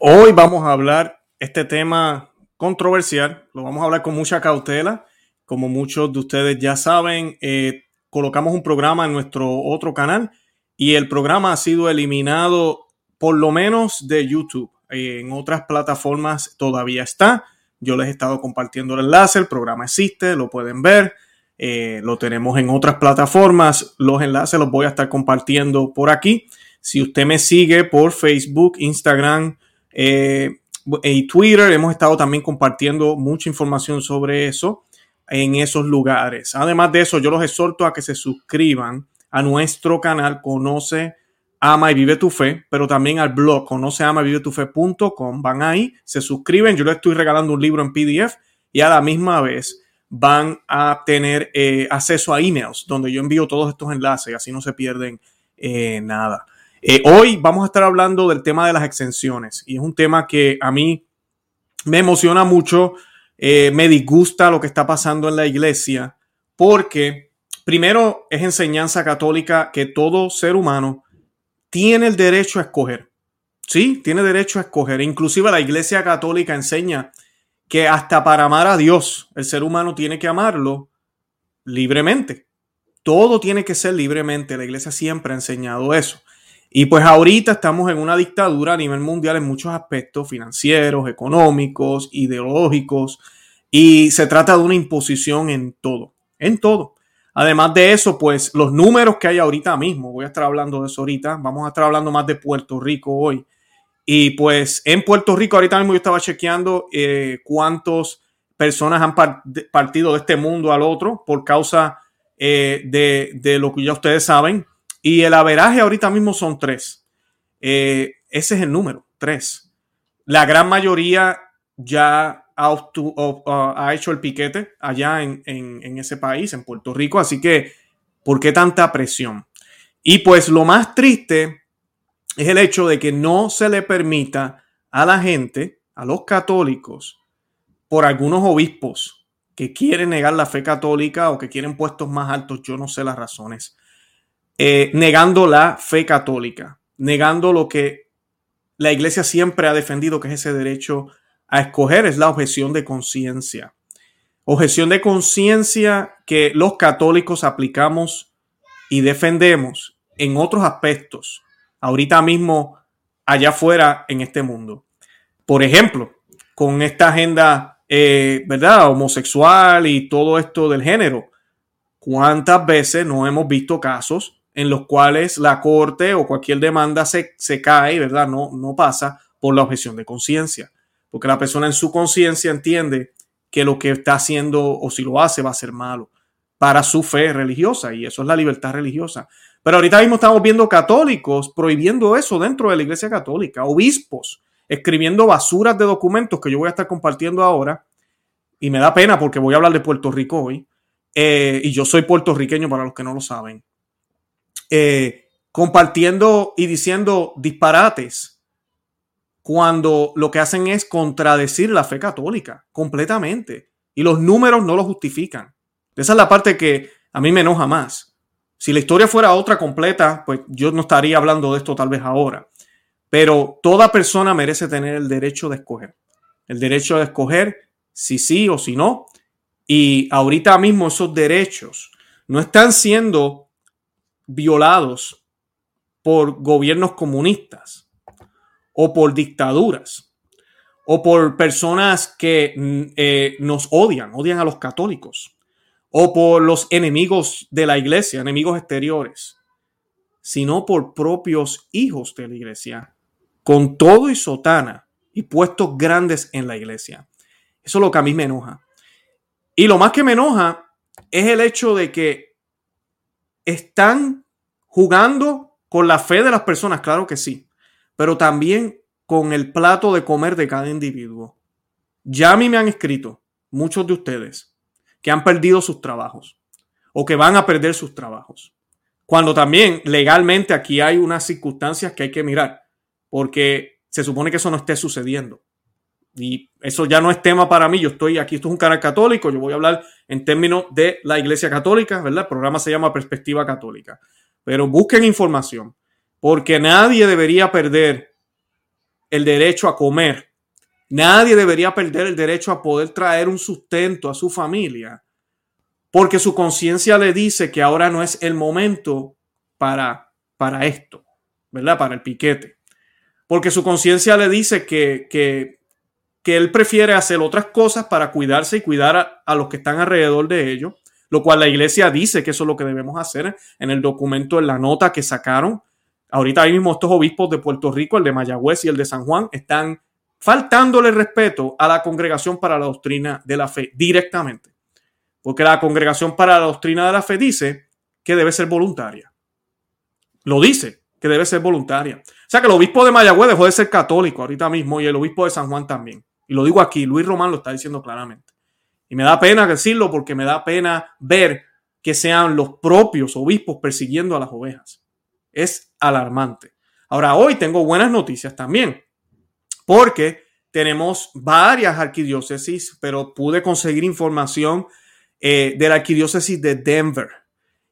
Hoy vamos a hablar este tema controversial, lo vamos a hablar con mucha cautela. Como muchos de ustedes ya saben, eh, colocamos un programa en nuestro otro canal y el programa ha sido eliminado por lo menos de YouTube. Eh, en otras plataformas todavía está. Yo les he estado compartiendo el enlace, el programa existe, lo pueden ver. Eh, lo tenemos en otras plataformas. Los enlaces los voy a estar compartiendo por aquí. Si usted me sigue por Facebook, Instagram eh, y Twitter, hemos estado también compartiendo mucha información sobre eso en esos lugares. Además de eso, yo los exhorto a que se suscriban a nuestro canal Conoce, Ama y Vive tu Fe, pero también al blog conoce, ama y vive tu fe.com. Van ahí, se suscriben. Yo les estoy regalando un libro en PDF y a la misma vez van a tener eh, acceso a emails donde yo envío todos estos enlaces, así no se pierden eh, nada. Eh, hoy vamos a estar hablando del tema de las exenciones y es un tema que a mí me emociona mucho, me disgusta lo que está pasando en la iglesia porque primero es enseñanza católica que todo ser humano tiene el derecho a escoger. Sí, tiene derecho a escoger. Inclusive la iglesia católica enseña que hasta para amar a Dios, el ser humano tiene que amarlo libremente. Todo tiene que ser libremente. La iglesia siempre ha enseñado eso. Y pues ahorita estamos en una dictadura a nivel mundial en muchos aspectos financieros, económicos, ideológicos, y se trata de una imposición en todo, en todo. Además de eso, pues los números que hay ahorita mismo, voy a estar hablando de eso ahorita, vamos a estar hablando más de Puerto Rico hoy. Y pues en Puerto Rico, ahorita mismo yo estaba chequeando eh, cuántas personas han partido de este mundo al otro por causa eh, de, lo que ya ustedes saben. Y el averaje ahorita mismo son tres. Eh, ese es el número, tres. La gran mayoría ya ha, hecho el piquete allá en, en ese país, en Puerto Rico. Así que, ¿por qué tanta presión? Y pues lo más triste es el hecho de que no se le permita a la gente, a los católicos, por algunos obispos que quieren negar la fe católica o que quieren puestos más altos, yo no sé las razones, eh, negando la fe católica, negando lo que la iglesia siempre ha defendido, que es ese derecho a escoger, es la objeción de conciencia. Objeción de conciencia que los católicos aplicamos y defendemos en otros aspectos ahorita mismo allá afuera en este mundo. Por ejemplo, con esta agenda, eh, ¿verdad? Homosexual y todo esto del género. ¿Cuántas veces no hemos visto casos en los cuales la corte o cualquier demanda se, se cae, ¿verdad? No, no pasa por la objeción de conciencia. Porque la persona en su conciencia entiende que lo que está haciendo o si lo hace va a ser malo para su fe religiosa y eso es la libertad religiosa. Pero ahorita mismo estamos viendo católicos prohibiendo eso dentro de la iglesia católica, obispos escribiendo basuras de documentos que yo voy a estar compartiendo ahora. Y me da pena porque voy a hablar de Puerto Rico hoy. Eh, y yo soy puertorriqueño para los que no lo saben. Eh, compartiendo y diciendo disparates cuando lo que hacen es contradecir la fe católica completamente. Y los números no lo justifican. Esa es la parte que a mí me enoja más. Si la historia fuera otra completa, pues yo no estaría hablando de esto tal vez ahora. Pero toda persona merece tener el derecho de escoger. El derecho de escoger si sí o si no. Y ahorita mismo esos derechos no están siendo violados por gobiernos comunistas o por dictaduras o por personas que mm, eh, nos odian, odian a los católicos o por los enemigos de la iglesia, enemigos exteriores, sino por propios hijos de la iglesia, con todo y sotana y puestos grandes en la iglesia. Eso es lo que a mí me enoja. Y lo más que me enoja es el hecho de que están jugando con la fe de las personas, claro que sí, pero también con el plato de comer de cada individuo. Ya a mí me han escrito muchos de ustedes que han perdido sus trabajos o que van a perder sus trabajos. Cuando también legalmente aquí hay unas circunstancias que hay que mirar, porque se supone que eso no esté sucediendo. Y eso ya no es tema para mí. Yo estoy aquí, esto es un canal católico. Yo voy a hablar en términos de la Iglesia Católica, ¿verdad? El programa se llama Perspectiva Católica. Pero busquen información, porque nadie debería perder el derecho a comer. Nadie debería perder el derecho a poder traer un sustento a su familia porque su conciencia le dice que ahora no es el momento para, para esto, ¿verdad? Para el piquete. Porque su conciencia le dice que, que, que, él prefiere hacer otras cosas para cuidarse y cuidar a, los que están alrededor de ellos, lo cual la iglesia dice que eso es lo que debemos hacer en el documento, en la nota que sacaron. Ahorita mismo estos obispos de Puerto Rico, el de Mayagüez y el de San Juan, están faltándole respeto a la congregación para la doctrina de la fe directamente. Porque la congregación para la doctrina de la fe dice que debe ser voluntaria. Lo dice, que debe ser voluntaria. O sea que el obispo de Mayagüez dejó de ser católico ahorita mismo y el obispo de San Juan también. Y lo digo aquí, Luis Román lo está diciendo claramente. Y me da pena decirlo porque me da pena ver que sean los propios obispos persiguiendo a las ovejas. Es alarmante. Ahora, hoy tengo buenas noticias también, porque tenemos varias arquidiócesis, pero pude conseguir información eh, de la arquidiócesis de Denver.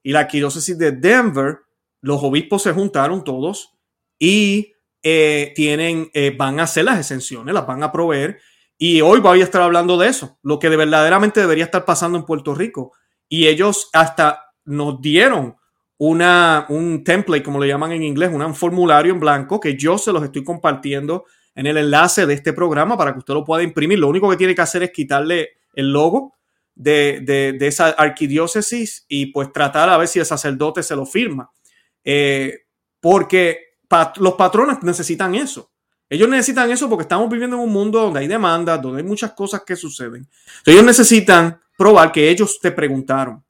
Y la arquidiócesis de Denver, los obispos se juntaron todos y eh, tienen, eh, van a hacer las exenciones, las van a proveer. Y hoy voy a estar hablando de eso, lo que de verdaderamente debería estar pasando en Puerto Rico. Y ellos hasta nos dieron una, un template, como le llaman en inglés, un formulario en blanco que yo se los estoy compartiendo en el enlace de este programa para que usted lo pueda imprimir. Lo único que tiene que hacer es quitarle el logo de, esa arquidiócesis y pues tratar a ver si el sacerdote se lo firma. Eh, porque los patrones necesitan eso. Ellos necesitan eso porque estamos viviendo en un mundo donde hay demandas, donde hay muchas cosas que suceden. ellos necesitan probar que ellos te preguntaron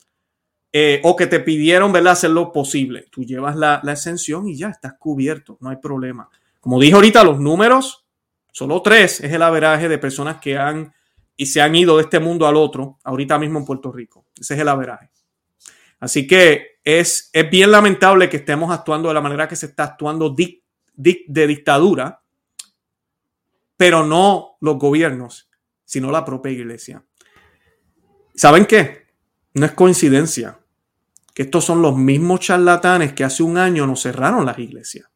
eh, o que te pidieron ¿verdad? hacer lo posible. Tú llevas la, la exención y ya estás cubierto, no hay problema. Como dije ahorita, los números, solo tres es el averaje de personas que han y se han ido de este mundo al otro, ahorita mismo en Puerto Rico. Ese es el averaje. Así que es, es bien lamentable que estemos actuando de la manera que se está actuando de dictadura, pero no los gobiernos, sino la propia iglesia. ¿Saben qué? No es coincidencia que estos son los mismos charlatanes que hace un año nos cerraron las iglesias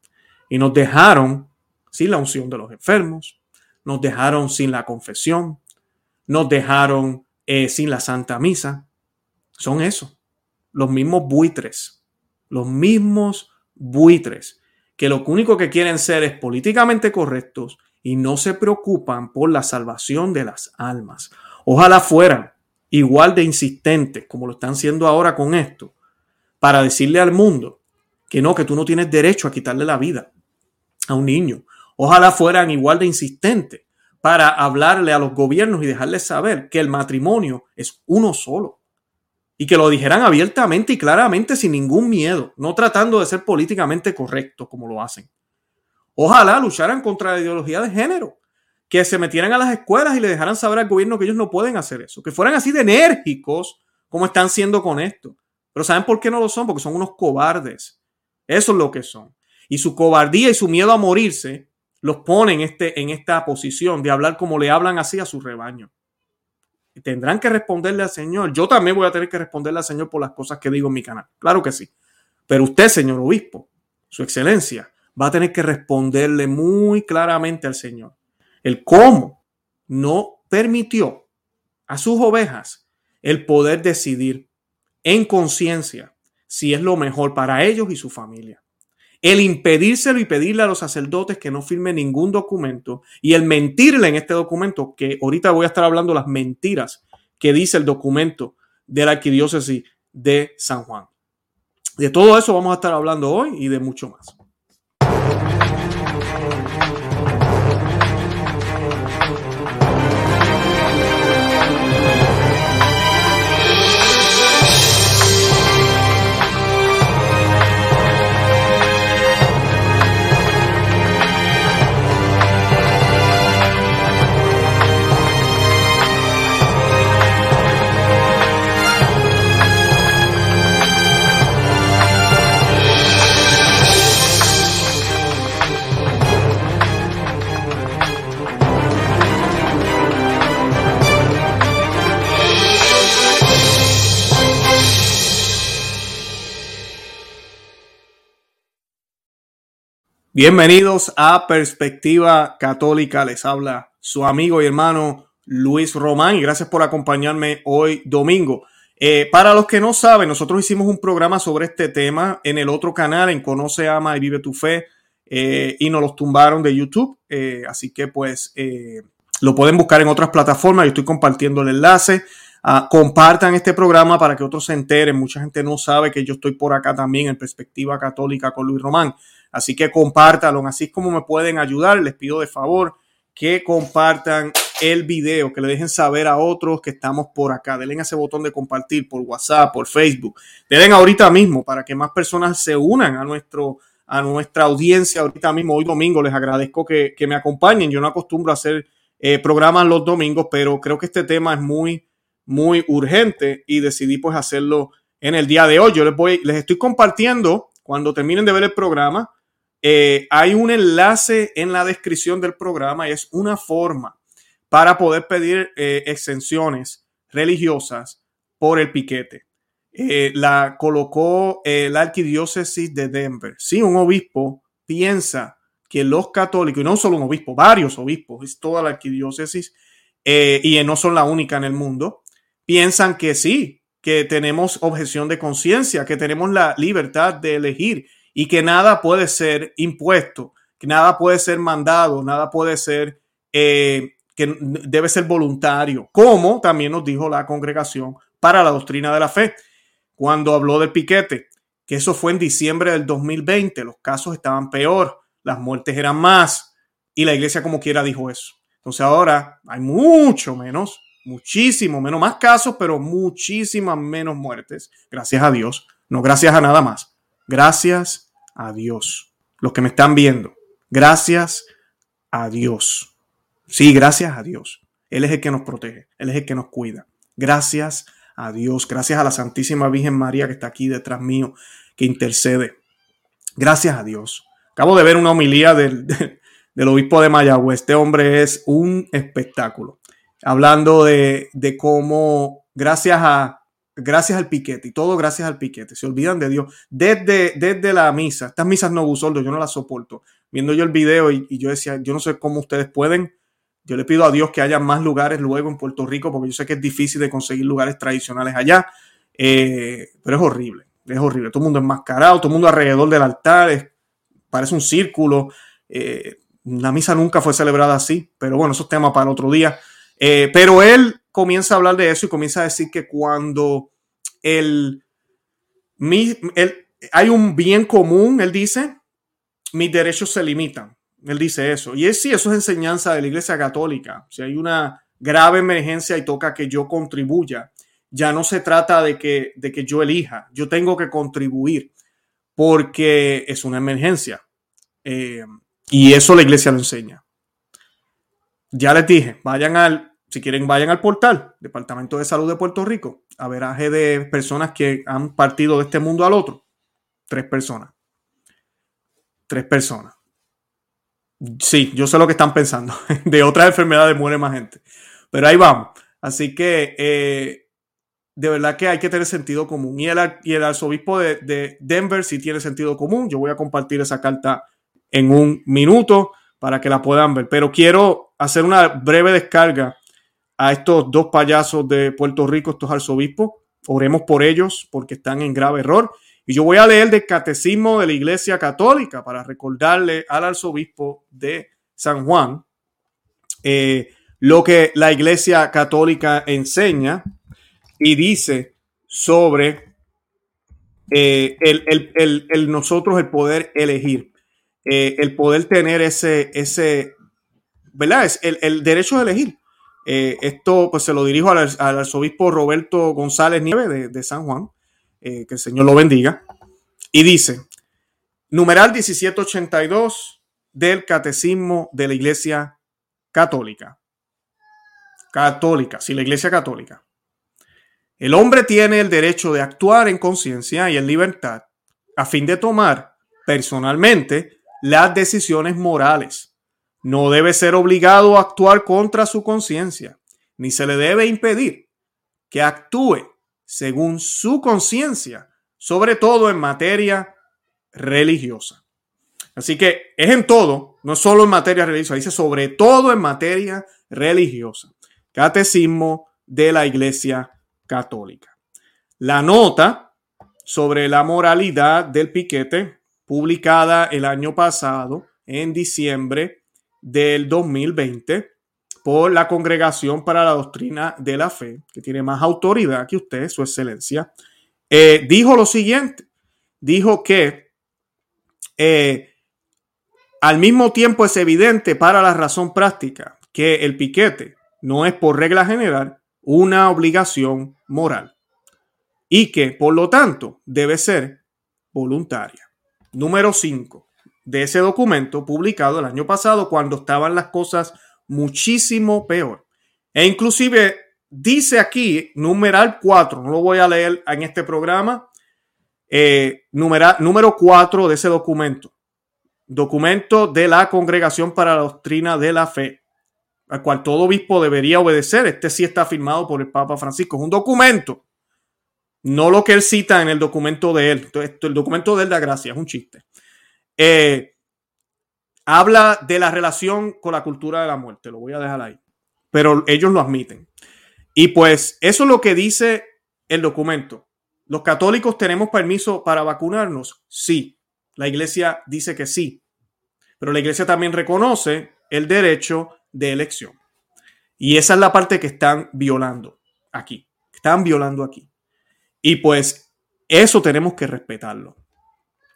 y nos dejaron sin la unción de los enfermos, nos dejaron sin la confesión, nos dejaron eh, sin la Santa Misa. Son eso, los mismos buitres, los mismos buitres, que lo único que quieren ser es políticamente correctos y no se preocupan por la salvación de las almas. Ojalá fueran igual de insistentes como lo están siendo ahora con esto, para decirle al mundo que no, que tú no tienes derecho a quitarle la vida a un niño. Ojalá fueran igual de insistentes para hablarle a los gobiernos y dejarles saber que el matrimonio es uno solo. Y que lo dijeran abiertamente y claramente sin ningún miedo, no tratando de ser políticamente correctos como lo hacen. Ojalá lucharan contra la ideología de género, que se metieran a las escuelas y le dejaran saber al gobierno que ellos no pueden hacer eso, que fueran así de enérgicos como están siendo con esto. Pero ¿saben por qué no lo son? Porque son unos cobardes. Eso es lo que son. Y su cobardía y su miedo a morirse los pone en, este, en esta posición de hablar como le hablan así a su rebaño. Tendrán que responderle al Señor. Yo también voy a tener que responderle al Señor por las cosas que digo en mi canal. Claro que sí. Pero usted, señor obispo, su excelencia, va a tener que responderle muy claramente al Señor. El cómo no permitió a sus ovejas el poder decidir en conciencia si es lo mejor para ellos y su familia el impedírselo y pedirle a los sacerdotes que no firmen ningún documento y el mentirle en este documento, que ahorita voy a estar hablando las mentiras que dice el documento de la arquidiócesis de San Juan. De todo eso vamos a estar hablando hoy y de mucho más. Bienvenidos a Perspectiva Católica. Les habla su amigo y hermano Luis Román y gracias por acompañarme hoy domingo. Eh, para los que no saben, nosotros hicimos un programa sobre este tema en el otro canal, en Conoce, Ama y Vive tu Fe, eh, y nos los tumbaron de YouTube. Eh, así que pues lo pueden buscar en otras plataformas. Yo estoy compartiendo el enlace. Ah, compartan este programa para que otros se enteren. Mucha gente no sabe que yo estoy por acá también en Perspectiva Católica con Luis Román. Así que compártanlo. Así como me pueden ayudar. Les pido de favor que compartan el video, que le dejen saber a otros que estamos por acá. Denle ese botón de compartir por WhatsApp, por Facebook. Denle ahorita mismo para que más personas se unan a nuestro a nuestra audiencia ahorita mismo, hoy domingo. Les agradezco que, me acompañen. Yo no acostumbro a hacer eh, programas los domingos, pero creo que este tema es muy, muy urgente y decidí pues hacerlo en el día de hoy. Yo les voy, les estoy compartiendo cuando terminen de ver el programa. Eh, hay un enlace en la descripción del programa y es una forma para poder pedir eh, exenciones religiosas por el piquete. Eh, la colocó la arquidiócesis de Denver. Si un obispo piensa que los católicos, y no solo un obispo, varios obispos, es toda la arquidiócesis, y no son la única en el mundo, piensan que sí, que tenemos objeción de conciencia, que tenemos la libertad de elegir y que nada puede ser impuesto, que nada puede ser mandado, nada puede ser que debe ser voluntario, como también nos dijo la congregación para la doctrina de la fe, cuando habló del piquete, que eso fue en diciembre del 2020, los casos estaban peor, las muertes eran más, y la iglesia como quiera dijo eso. Entonces ahora hay mucho menos, muchísimo menos, más casos, pero muchísimas menos muertes, gracias a Dios, no gracias a nada más, gracias a Dios. Los que me están viendo, gracias a Dios. Sí, gracias a Dios. Él es el que nos protege, Él es el que nos cuida. Gracias a Dios, gracias a la Santísima Virgen María que está aquí detrás mío, que intercede. Gracias a Dios. Acabo de ver una homilía del, del obispo de Mayagüez. Este hombre es un espectáculo. Hablando de, de cómo, gracias a, gracias al piquete y todo gracias al piquete. Se olvidan de Dios. Desde, desde la misa, estas misas no gusoldo, yo no las soporto. Viendo yo el video y, yo decía, yo no sé cómo ustedes pueden yo le pido a Dios que haya más lugares luego en Puerto Rico, porque yo sé que es difícil de conseguir lugares tradicionales allá, eh, pero es horrible, es horrible. Todo el mundo enmascarado, todo el mundo alrededor del altar, parece un círculo. Eh, la misa nunca fue celebrada así, pero bueno, eso es tema para otro día. Eh, pero él comienza a hablar de eso y comienza a decir que cuando el, el, hay un bien común, él dice, mis derechos se limitan. Él dice eso. Y es sí, eso es enseñanza de la Iglesia Católica. Si hay una grave emergencia y toca que yo contribuya, ya no se trata de que, de que yo elija, yo tengo que contribuir porque es una emergencia. Eh, y eso la iglesia lo enseña. Ya les dije, vayan al, si quieren, vayan al portal, Departamento de Salud de Puerto Rico, a veraje de personas que han partido de este mundo al otro. Tres personas. Tres personas. Sí, yo sé lo que están pensando. De otras enfermedades muere más gente. Pero ahí vamos. Así que eh, de verdad que hay que tener sentido común. Y el, y el arzobispo de, Denver sí tiene sentido común. Yo voy a compartir esa carta en un minuto para que la puedan ver. Pero quiero hacer una breve descarga a estos dos payasos de Puerto Rico, estos arzobispos. Oremos por ellos porque están en grave error. Y yo voy a leer del Catecismo de la Iglesia Católica para recordarle al arzobispo de San Juan eh, lo que la Iglesia Católica enseña y dice sobre eh, el, nosotros el poder elegir, eh, el poder tener ese, ese ¿verdad? Es el, derecho de elegir. Esto pues se lo dirijo al, arzobispo Roberto González Nieves de San Juan. Eh, que el Señor lo bendiga. Y dice, numeral 1782 del Catecismo de la Iglesia Católica. Católica, sí, la Iglesia Católica. El hombre tiene el derecho de actuar en conciencia y en libertad a fin de tomar personalmente las decisiones morales. No debe ser obligado a actuar contra su conciencia, ni se le debe impedir que actúe según su conciencia, sobre todo en materia religiosa. Así que es en todo, no solo en materia religiosa, dice sobre todo en materia religiosa. Catecismo de la Iglesia Católica. La nota sobre la moralidad del piquete, publicada el año pasado, en diciembre del 2020, por la Congregación para la Doctrina de la Fe, que tiene más autoridad que usted, su excelencia, eh, dijo lo siguiente, dijo que eh, al mismo tiempo es evidente para la razón práctica que el piquete no es por regla general una obligación moral y que por lo tanto debe ser voluntaria. Número 5 de ese documento publicado el año pasado cuando estaban las cosas muchísimo peor. E inclusive dice aquí, numeral 4, no lo voy a leer en este programa, eh, número 4 de ese documento. Documento de la Congregación para la Doctrina de la Fe, al cual todo obispo debería obedecer. Este sí está firmado por el Papa Francisco. Es un documento, no lo que él cita en el documento de él. El documento de él da gracia, es un chiste. Eh, habla de la relación con la cultura de la muerte, lo voy a dejar ahí, pero ellos lo admiten. Y pues eso es lo que dice el documento. ¿Los católicos tenemos permiso para vacunarnos? Sí. La iglesia dice que sí. Pero la iglesia también reconoce el derecho de elección. Y esa es la parte que están violando aquí. Están violando aquí. Y pues eso tenemos que respetarlo.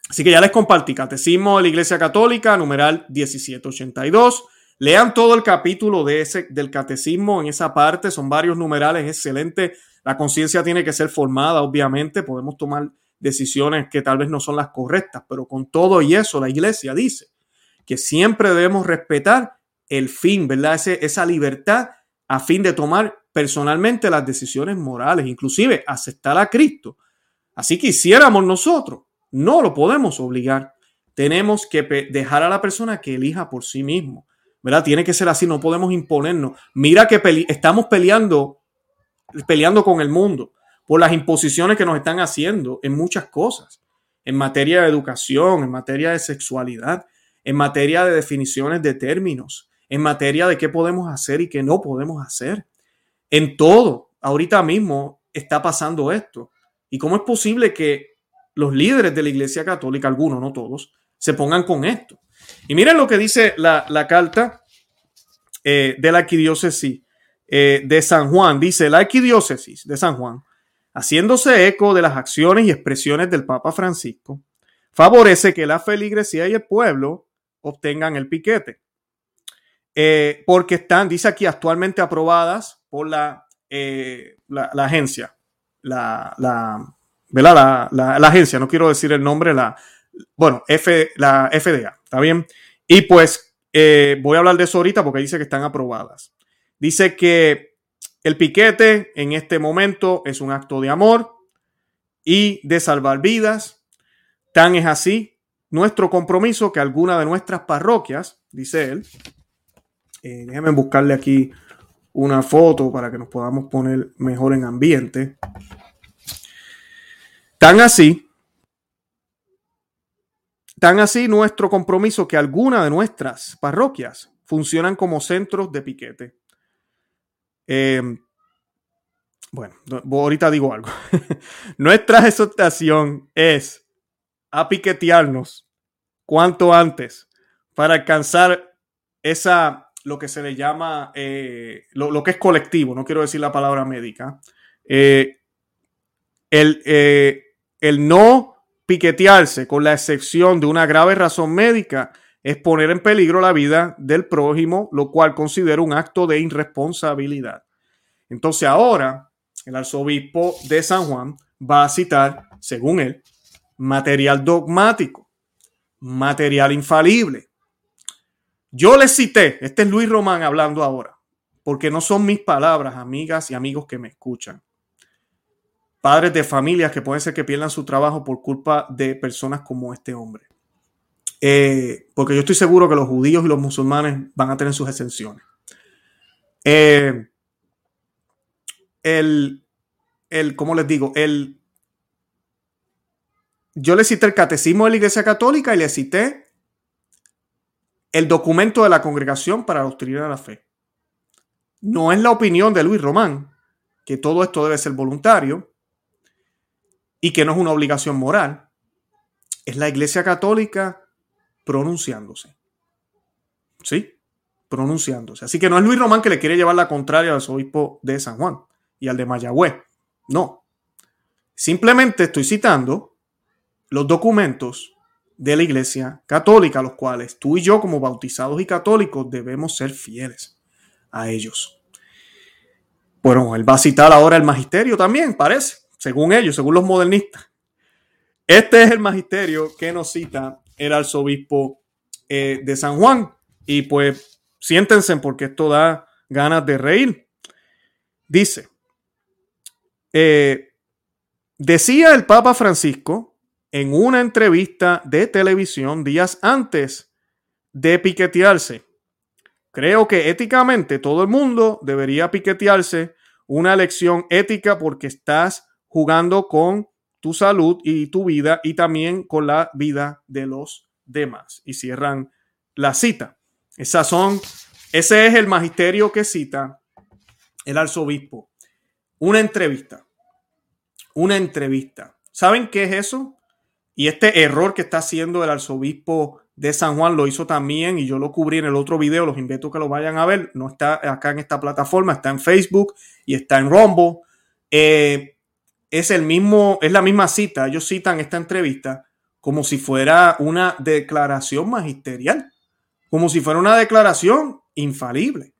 Así que ya les compartí Catecismo de la Iglesia Católica, numeral 1782. Lean todo el capítulo de ese, del catecismo en esa parte, son varios numerales, excelente. La conciencia tiene que ser formada, obviamente, podemos tomar decisiones que tal vez no son las correctas, pero con todo y eso, la iglesia dice que siempre debemos respetar el fin, ¿verdad? esa libertad a fin de tomar personalmente las decisiones morales, inclusive aceptar a Cristo. Así que hiciéramos nosotros no lo podemos obligar. Tenemos que dejar a la persona que elija por sí mismo. ¿Verdad? Tiene que ser así, no podemos imponernos. Mira que estamos peleando, peleando con el mundo por las imposiciones que nos están haciendo en muchas cosas. En materia de educación, en materia de sexualidad, en materia de definiciones de términos, en materia de qué podemos hacer y qué no podemos hacer. En todo, ahorita mismo está pasando esto. ¿Y cómo es posible que los líderes de la Iglesia Católica, algunos, no todos, se pongan con esto. Y miren lo que dice la, carta eh, de la arquidiócesis eh, de San Juan. Dice la arquidiócesis de San Juan, haciéndose eco de las acciones y expresiones del Papa Francisco, favorece que la feligresía y el pueblo obtengan el piquete. Eh, porque están, dice aquí, actualmente aprobadas por la, la, agencia, la, ¿verdad? La, agencia, no quiero decir el nombre, la, bueno, F, la FDA, ¿está bien? Y pues eh, voy a hablar de eso ahorita porque dice que están aprobadas. Dice que el piquete en este momento es un acto de amor y de salvar vidas. Tan es así nuestro compromiso que alguna de nuestras parroquias, dice él, eh, déjenme buscarle aquí una foto para que nos podamos poner mejor en ambiente. Tan así, tan así nuestro compromiso que algunas de nuestras parroquias funcionan como centros de piquete. Em, bueno, ahorita digo algo. Nuestra exhortación es a piquetearnos cuanto antes para alcanzar esa, lo que se le llama, eh, lo, que es colectivo, no quiero decir la palabra médica, eh, el, eh, el no piquetearse, con la excepción de una grave razón médica, es poner en peligro la vida del prójimo, lo cual considero un acto de irresponsabilidad. Entonces ahora el arzobispo de San Juan va a citar, según él, material dogmático, material infalible. Yo le cité, este es Luis Román hablando ahora, porque no son mis palabras, amigas y amigos que me escuchan padres de familias que pueden ser que pierdan su trabajo por culpa de personas como este hombre. Eh, porque yo estoy seguro que los judíos y los musulmanes van a tener sus exenciones. Eh, el, el, ¿cómo les digo? El, yo le cité el catecismo de la Iglesia Católica y le cité el documento de la Congregación para la Doctrina de la Fe. No es la opinión de Luis Román, que todo esto debe ser voluntario y que no es una obligación moral. Es la Iglesia Católica pronunciándose. ¿Sí? Pronunciándose. Así que no es Luis Román que le quiere llevar la contraria al obispo de San Juan y al de Mayagüez. No. Simplemente estoy citando los documentos de la Iglesia Católica, los cuales tú y yo como bautizados y católicos debemos ser fieles a ellos. Bueno, él va a citar ahora el magisterio también, parece, según ellos, según los modernistas. Este es el magisterio que nos cita el arzobispo eh, de San Juan. Y pues siéntense porque esto da ganas de reír. Dice, eh, decía el Papa Francisco en una entrevista de televisión días antes de piquetearse. Creo que éticamente todo el mundo debería piquetearse una lección ética porque estás jugando con tu salud y tu vida y también con la vida de los demás. Y cierran la cita. Esas son, ese es el magisterio que cita el arzobispo. Una entrevista. Una entrevista. ¿Saben qué es eso? Y este error que está haciendo el arzobispo de San Juan lo hizo también y yo lo cubrí en el otro video, los invito a que lo vayan a ver, no está acá en esta plataforma, está en Facebook y está en Rumble. Eh, es el mismo, es la misma cita. Ellos citan esta entrevista como si fuera una declaración magisterial, como si fuera una declaración infalible.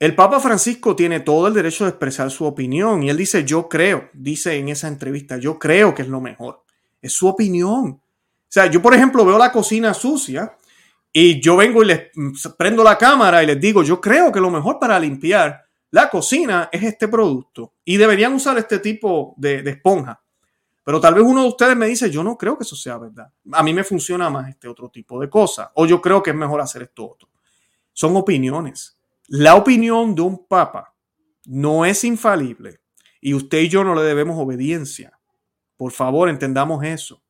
El Papa Francisco tiene todo el derecho de expresar su opinión y él dice, yo creo, dice en esa entrevista, yo creo que es lo mejor. Es su opinión. O sea, yo por ejemplo veo la cocina sucia y yo vengo y les prendo la cámara y les digo, yo creo que lo mejor para limpiar la cocina es este producto y deberían usar este tipo de, esponja. Pero tal vez uno de ustedes me dice, yo no creo que eso sea verdad. A mí me funciona más este otro tipo de cosa. O yo creo que es mejor hacer esto otro. Son opiniones. La opinión de un papa no es infalible. Y usted y yo no le debemos obediencia. Por favor, entendamos eso.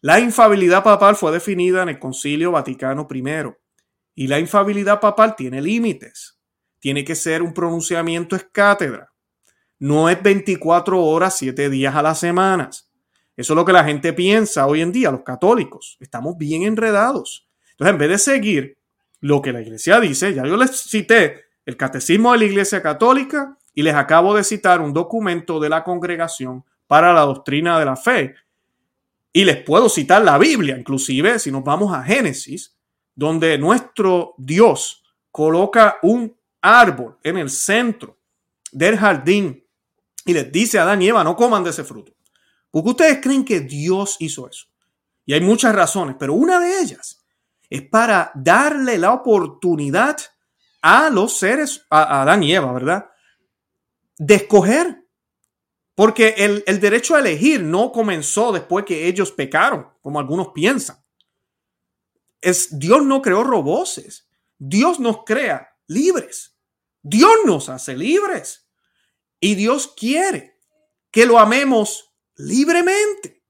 La infabilidad papal fue definida en el Concilio Vaticano I. Y la infabilidad papal tiene límites tiene que ser un pronunciamiento es cátedra. No es 24 horas, 7 días a las semanas. Eso es lo que la gente piensa hoy en día, los católicos. Estamos bien enredados. Entonces, en vez de seguir lo que la iglesia dice, ya yo les cité el catecismo de la iglesia católica y les acabo de citar un documento de la congregación para la doctrina de la fe. Y les puedo citar la Biblia, inclusive si nos vamos a Génesis, donde nuestro Dios coloca un árbol en el centro del jardín y les dice a Adán y Eva, no coman de ese fruto. Porque ustedes creen que Dios hizo eso. Y hay muchas razones, pero una de ellas es para darle la oportunidad a los seres, a Adán y Eva, ¿verdad? De escoger. Porque el, el derecho a elegir no comenzó después que ellos pecaron, como algunos piensan. Es, Dios no creó roboces. Dios nos crea libres. Dios nos hace libres y Dios quiere que lo amemos libremente.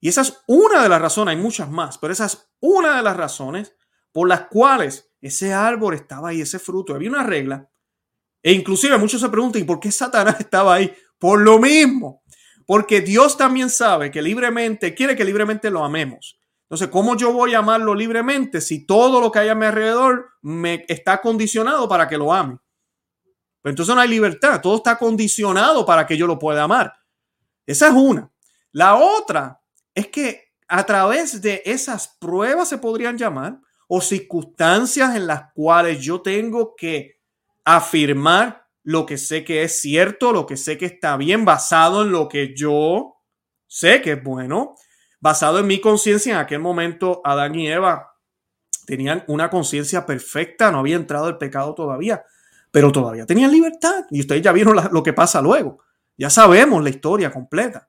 Y esa es una de las razones, hay muchas más, pero esa es una de las razones por las cuales ese árbol estaba ahí, ese fruto. Había una regla. E inclusive muchos se preguntan, ¿y por qué Satanás estaba ahí? Por lo mismo. Porque Dios también sabe que libremente, quiere que libremente lo amemos. Entonces, ¿cómo yo voy a amarlo libremente si todo lo que hay a mi alrededor me está condicionado para que lo ame? Entonces no hay libertad, todo está condicionado para que yo lo pueda amar. Esa es una. La otra es que a través de esas pruebas se podrían llamar o circunstancias en las cuales yo tengo que afirmar lo que sé que es cierto, lo que sé que está bien, basado en lo que yo sé que es bueno, basado en mi conciencia. En aquel momento, Adán y Eva tenían una conciencia perfecta, no había entrado el pecado todavía pero todavía tenían libertad. Y ustedes ya vieron lo que pasa luego. Ya sabemos la historia completa.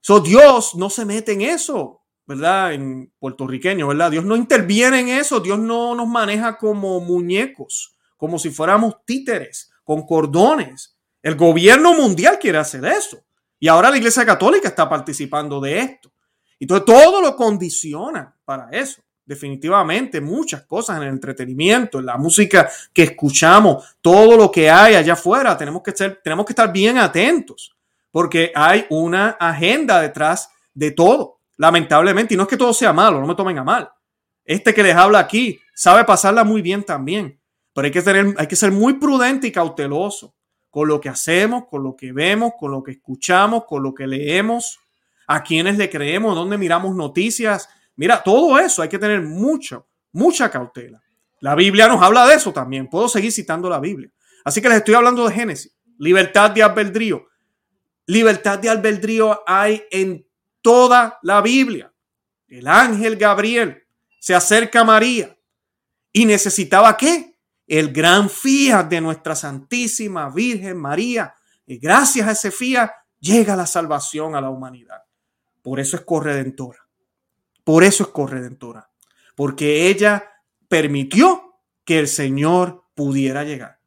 So, Dios no se mete en eso, ¿verdad? En puertorriqueño, ¿verdad? Dios no interviene en eso. Dios no nos maneja como muñecos, como si fuéramos títeres, con cordones. El gobierno mundial quiere hacer eso. Y ahora la Iglesia Católica está participando de esto. Entonces todo lo condiciona para eso, definitivamente, muchas cosas en el entretenimiento, en la música que escuchamos, todo lo que hay allá afuera. Tenemos que, estar bien atentos porque hay una agenda detrás de todo, lamentablemente. Y no es que todo sea malo, no me tomen a mal. Este que les habla aquí sabe pasarla muy bien también, pero hay que, tener, hay que ser muy prudente y cauteloso con lo que hacemos, con lo que vemos, con lo que escuchamos, con lo que leemos, a quienes le creemos, dónde miramos noticias. Mira, todo eso hay que tener mucho, mucha cautela. La Biblia nos habla de eso también. Puedo seguir citando la Biblia. Así que les estoy hablando de Génesis. Libertad de albedrío. Libertad de albedrío hay en toda la Biblia. El ángel Gabriel se acerca a María y necesitaba qué? El gran fiat de nuestra Santísima Virgen María. Y gracias a ese fiat llega la salvación a la humanidad. Por eso es corredentora. Por eso es corredentora. Porque ella permitió que el Señor pudiera llegar.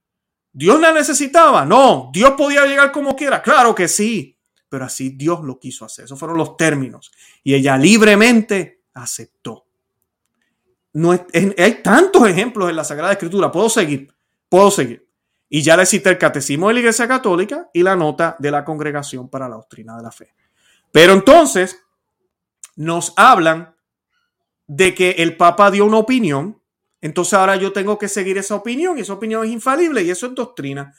¿Dios la necesitaba? No. ¿Dios podía llegar como quiera? Claro que sí. Pero así Dios lo quiso hacer. Esos fueron los términos. Y ella libremente aceptó. Hay tantos ejemplos en la Sagrada Escritura. Puedo seguir. Puedo seguir. Y ya le cité el Catecismo de la Iglesia Católica y la nota de la Congregación para la Doctrina de la Fe. Pero entonces nos hablan de que el Papa dio una opinión, entonces ahora yo tengo que seguir esa opinión y esa opinión es infalible y eso es doctrina.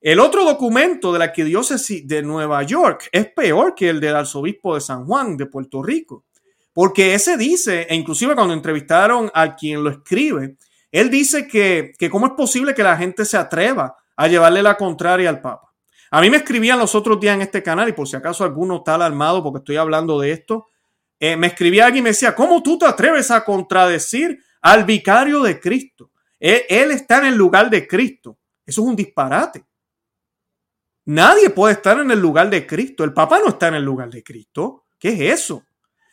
El otro documento de la arquidiócesis de Nueva York es peor que el del arzobispo de San Juan de Puerto Rico, porque ese dice, e inclusive cuando entrevistaron a quien lo escribe, él dice que, que cómo es posible que la gente se atreva a llevarle la contraria al Papa. A mí me escribían los otros días en este canal, y por si acaso alguno está alarmado porque estoy hablando de esto, eh, me escribía alguien y me decía, ¿cómo tú te atreves a contradecir al vicario de Cristo? Él, él está en el lugar de Cristo. Eso es un disparate. Nadie puede estar en el lugar de Cristo. El Papa no está en el lugar de Cristo. ¿Qué es eso?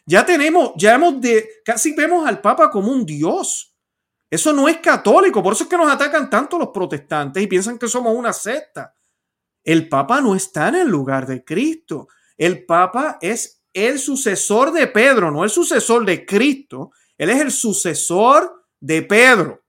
Ya tenemos, ya hemos de, casi vemos al Papa como un Dios. Eso no es católico. Por eso es que nos atacan tanto los protestantes y piensan que somos una secta. El Papa no está en el lugar de Cristo. El Papa es el sucesor de Pedro, no el sucesor de Cristo. Él es el sucesor de Pedro,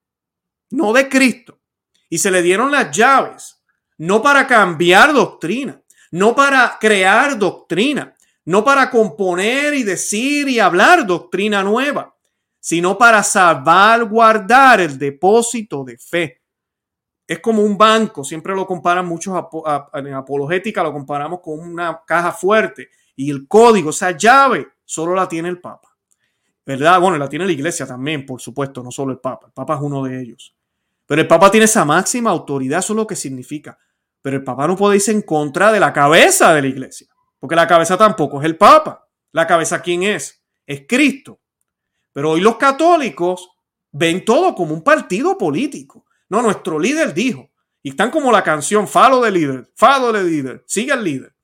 no de Cristo. Y se le dieron las llaves, no para cambiar doctrina, no para crear doctrina, no para componer y decir y hablar doctrina nueva, sino para salvaguardar el depósito de fe es como un banco, siempre lo comparan muchos en apologética, lo comparamos con una caja fuerte y el código, esa llave, solo la tiene el Papa. ¿Verdad? Bueno, la tiene la iglesia también, por supuesto, no solo el Papa. El Papa es uno de ellos. Pero el Papa tiene esa máxima autoridad, eso es lo que significa. Pero el Papa no puede irse en contra de la cabeza de la iglesia, porque la cabeza tampoco es el Papa. La cabeza, ¿quién es? Es Cristo. Pero hoy los católicos ven todo como un partido político. No, nuestro líder dijo. Y están como la canción, falo de líder, falo de líder, sigue el líder.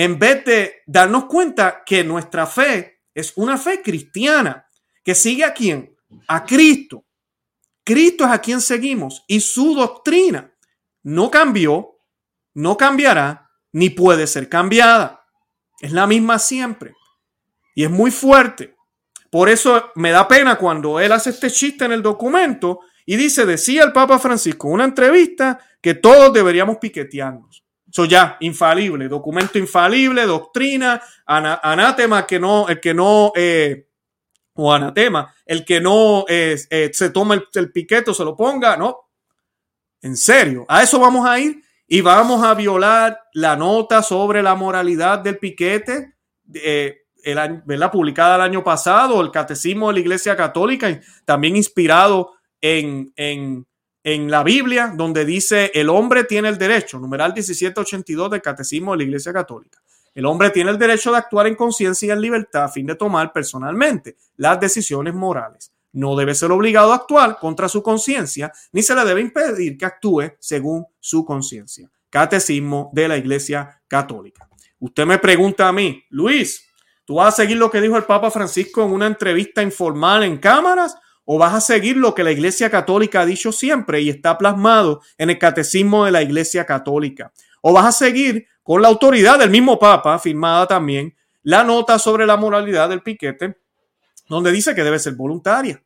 En vez de darnos cuenta que nuestra fe es una fe cristiana, que sigue a quién? A Cristo. Cristo es a quien seguimos y su doctrina no cambió, no cambiará, ni puede ser cambiada. Es la misma siempre. Y es muy fuerte. Por eso me da pena cuando él hace este chiste en el documento y dice, decía el Papa Francisco en una entrevista que todos deberíamos piquetearnos. Eso ya, infalible, documento infalible, doctrina, anatema que no, el que no, eh, o anatema, el que no eh, eh, se toma el, piquete o se lo ponga, no. En serio, a eso vamos a ir y vamos a violar la nota sobre la moralidad del piquete, el, ¿verdad? publicada el año pasado, el catecismo de la Iglesia Católica, también inspirado en, en, en la Biblia donde dice el hombre tiene el derecho, numeral 1782 del Catecismo de la Iglesia Católica. El hombre tiene el derecho de actuar en conciencia y en libertad a fin de tomar personalmente las decisiones morales. No debe ser obligado a actuar contra su conciencia, ni se le debe impedir que actúe según su conciencia. Catecismo de la Iglesia Católica. Usted me pregunta a mí, Luis, ¿tú vas a seguir lo que dijo el Papa Francisco en una entrevista informal en cámaras o vas a seguir lo que la Iglesia Católica ha dicho siempre y está plasmado en el Catecismo de la Iglesia Católica. O vas a seguir con la autoridad del mismo Papa, firmada también, la nota sobre la moralidad del piquete, donde dice que debe ser voluntaria.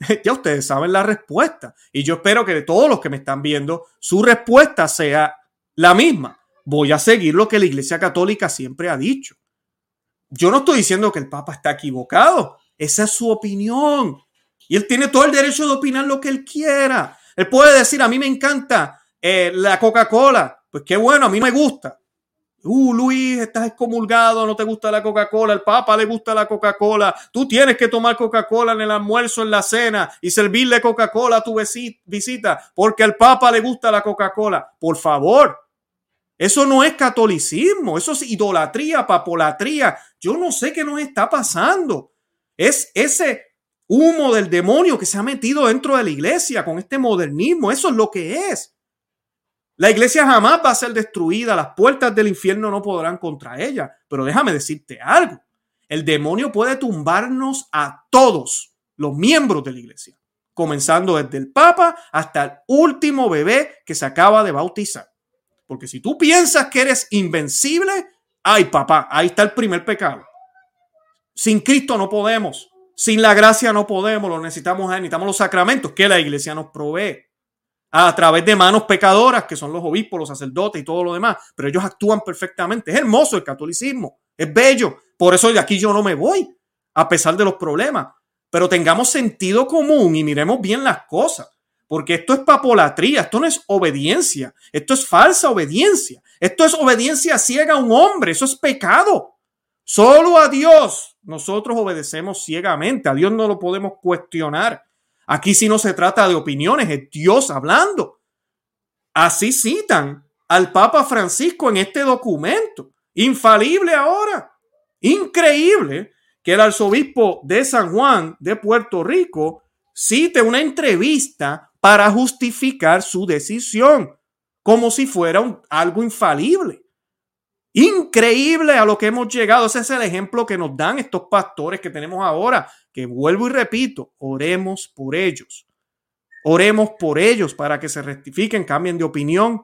ya ustedes saben la respuesta. Y yo espero que de todos los que me están viendo, su respuesta sea la misma. Voy a seguir lo que la Iglesia Católica siempre ha dicho. Yo no estoy diciendo que el Papa está equivocado. Esa es su opinión. Y él tiene todo el derecho de opinar lo que él quiera. Él puede decir, a mí me encanta eh, la Coca-Cola. Pues qué bueno, a mí me gusta. Uh, Luis, estás excomulgado, no te gusta la Coca-Cola, el Papa le gusta la Coca-Cola, tú tienes que tomar Coca-Cola en el almuerzo, en la cena y servirle Coca-Cola a tu visita, porque al Papa le gusta la Coca-Cola. Por favor, eso no es catolicismo, eso es idolatría, papolatría. Yo no sé qué nos está pasando. Es ese humo del demonio que se ha metido dentro de la iglesia con este modernismo. Eso es lo que es. La iglesia jamás va a ser destruida, las puertas del infierno no podrán contra ella. Pero déjame decirte algo, el demonio puede tumbarnos a todos los miembros de la iglesia, comenzando desde el Papa hasta el último bebé que se acaba de bautizar. Porque si tú piensas que eres invencible, ay papá, ahí está el primer pecado. Sin Cristo no podemos, sin la gracia no podemos, lo necesitamos, necesitamos los sacramentos que la iglesia nos provee a través de manos pecadoras, que son los obispos, los sacerdotes y todo lo demás, pero ellos actúan perfectamente. Es hermoso el catolicismo, es bello. Por eso de aquí yo no me voy, a pesar de los problemas. Pero tengamos sentido común y miremos bien las cosas, porque esto es papolatría, esto no es obediencia, esto es falsa obediencia, esto es obediencia ciega a un hombre, eso es pecado. Solo a Dios nosotros obedecemos ciegamente, a Dios no lo podemos cuestionar. Aquí sí no se trata de opiniones, es Dios hablando. Así citan al Papa Francisco en este documento. Infalible ahora. Increíble que el arzobispo de San Juan de Puerto Rico cite una entrevista para justificar su decisión, como si fuera algo infalible. Increíble a lo que hemos llegado. Ese es el ejemplo que nos dan estos pastores que tenemos ahora, que vuelvo y repito, oremos por ellos. Oremos por ellos para que se rectifiquen, cambien de opinión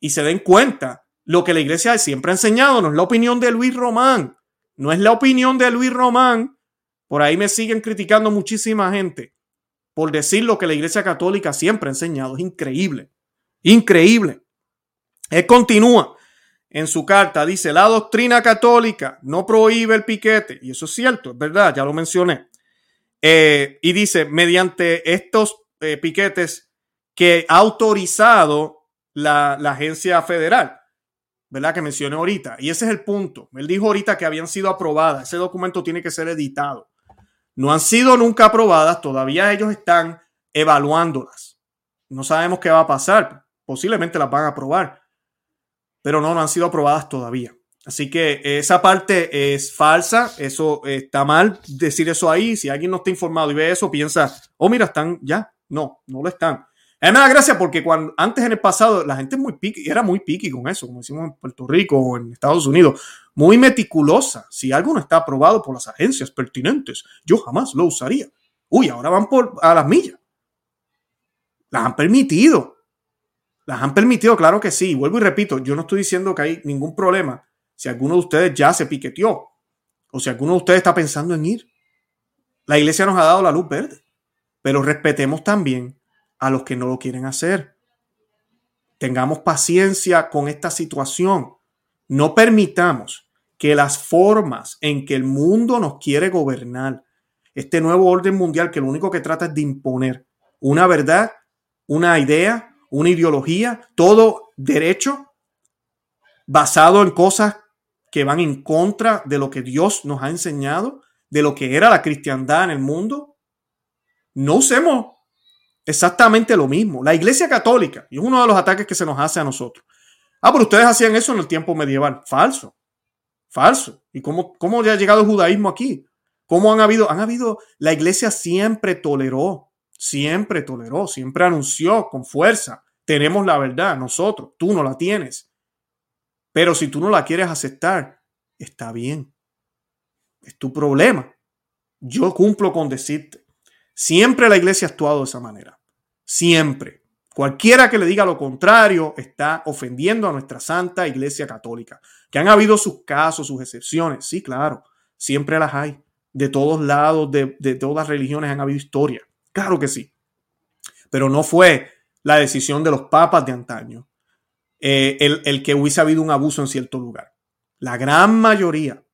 y se den cuenta lo que la iglesia siempre ha enseñado. No es la opinión de Luis Román. No es la opinión de Luis Román. Por ahí me siguen criticando muchísima gente por decir lo que la iglesia católica siempre ha enseñado. Es increíble. Increíble. Él continúa en su carta dice, la doctrina católica no prohíbe el piquete. Y eso es cierto, es verdad, ya lo mencioné. Eh, y dice, mediante estos eh, piquetes que ha autorizado la, la, agencia federal, ¿verdad? Que mencioné ahorita. Y ese es el punto. Él dijo ahorita que habían sido aprobadas. Ese documento tiene que ser editado. No han sido nunca aprobadas, todavía ellos están evaluándolas. No sabemos qué va a pasar. Posiblemente las van a aprobar pero no, no han sido aprobadas todavía. Así que esa parte es falsa, eso está mal decir eso ahí. Si alguien no está informado y ve eso, piensa, oh, mira, están ya. No, no lo están. Me da gracia porque cuando, antes en el pasado la gente muy piqui, era muy piqui con eso, como decimos en Puerto Rico o en Estados Unidos, muy meticulosa. Si algo no está aprobado por las agencias pertinentes, yo jamás lo usaría. Uy, ahora van por a las millas. Las han permitido. Las han permitido, claro que sí. Vuelvo y repito, yo no estoy diciendo que hay ningún problema si alguno de ustedes ya se piqueteó o si alguno de ustedes está pensando en ir. La iglesia nos ha dado la luz verde, pero respetemos también a los que no lo quieren hacer. Tengamos paciencia con esta situación. No permitamos que las formas en que el mundo nos quiere gobernar, este nuevo orden mundial que lo único que trata es de imponer una verdad, una idea, una ideología, todo derecho basado en cosas que van en contra de lo que Dios nos ha enseñado, de lo que era la cristiandad en el mundo. No usemos exactamente lo mismo. La Iglesia Católica, y es uno de los ataques que se nos hace a nosotros. Ah, pero ustedes hacían eso en el tiempo medieval. Falso. Falso. ¿Y cómo, cómo ya ha llegado el judaísmo aquí? ¿Cómo han habido? Han habido, la iglesia siempre toleró siempre toleró, siempre anunció con fuerza, tenemos la verdad nosotros, tú no la tienes. Pero si tú no la quieres aceptar, está bien. Es tu problema. Yo cumplo con decirte. Siempre la iglesia ha actuado de esa manera. Siempre. Cualquiera que le diga lo contrario está ofendiendo a nuestra santa iglesia católica. Que han habido sus casos, sus excepciones. Sí, claro. Siempre las hay. De todos lados, de, de todas las religiones han habido historia. Claro que sí. Pero no fue la decisión de los papas de antaño eh, el, el que hubiese habido un abuso en cierto lugar. La gran mayoría,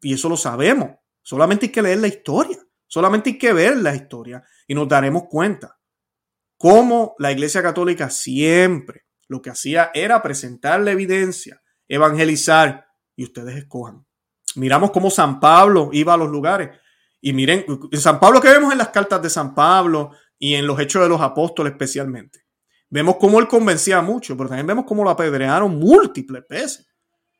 y eso lo sabemos, solamente hay que leer la historia, solamente hay que ver la historia y nos daremos cuenta cómo la Iglesia Católica siempre lo que hacía era presentar la evidencia, evangelizar y ustedes escojan. Miramos cómo San Pablo iba a los lugares y miren, en San Pablo que vemos en las cartas de San Pablo y en los hechos de los apóstoles especialmente. Vemos cómo él convencía mucho, pero también vemos cómo lo apedrearon múltiples veces.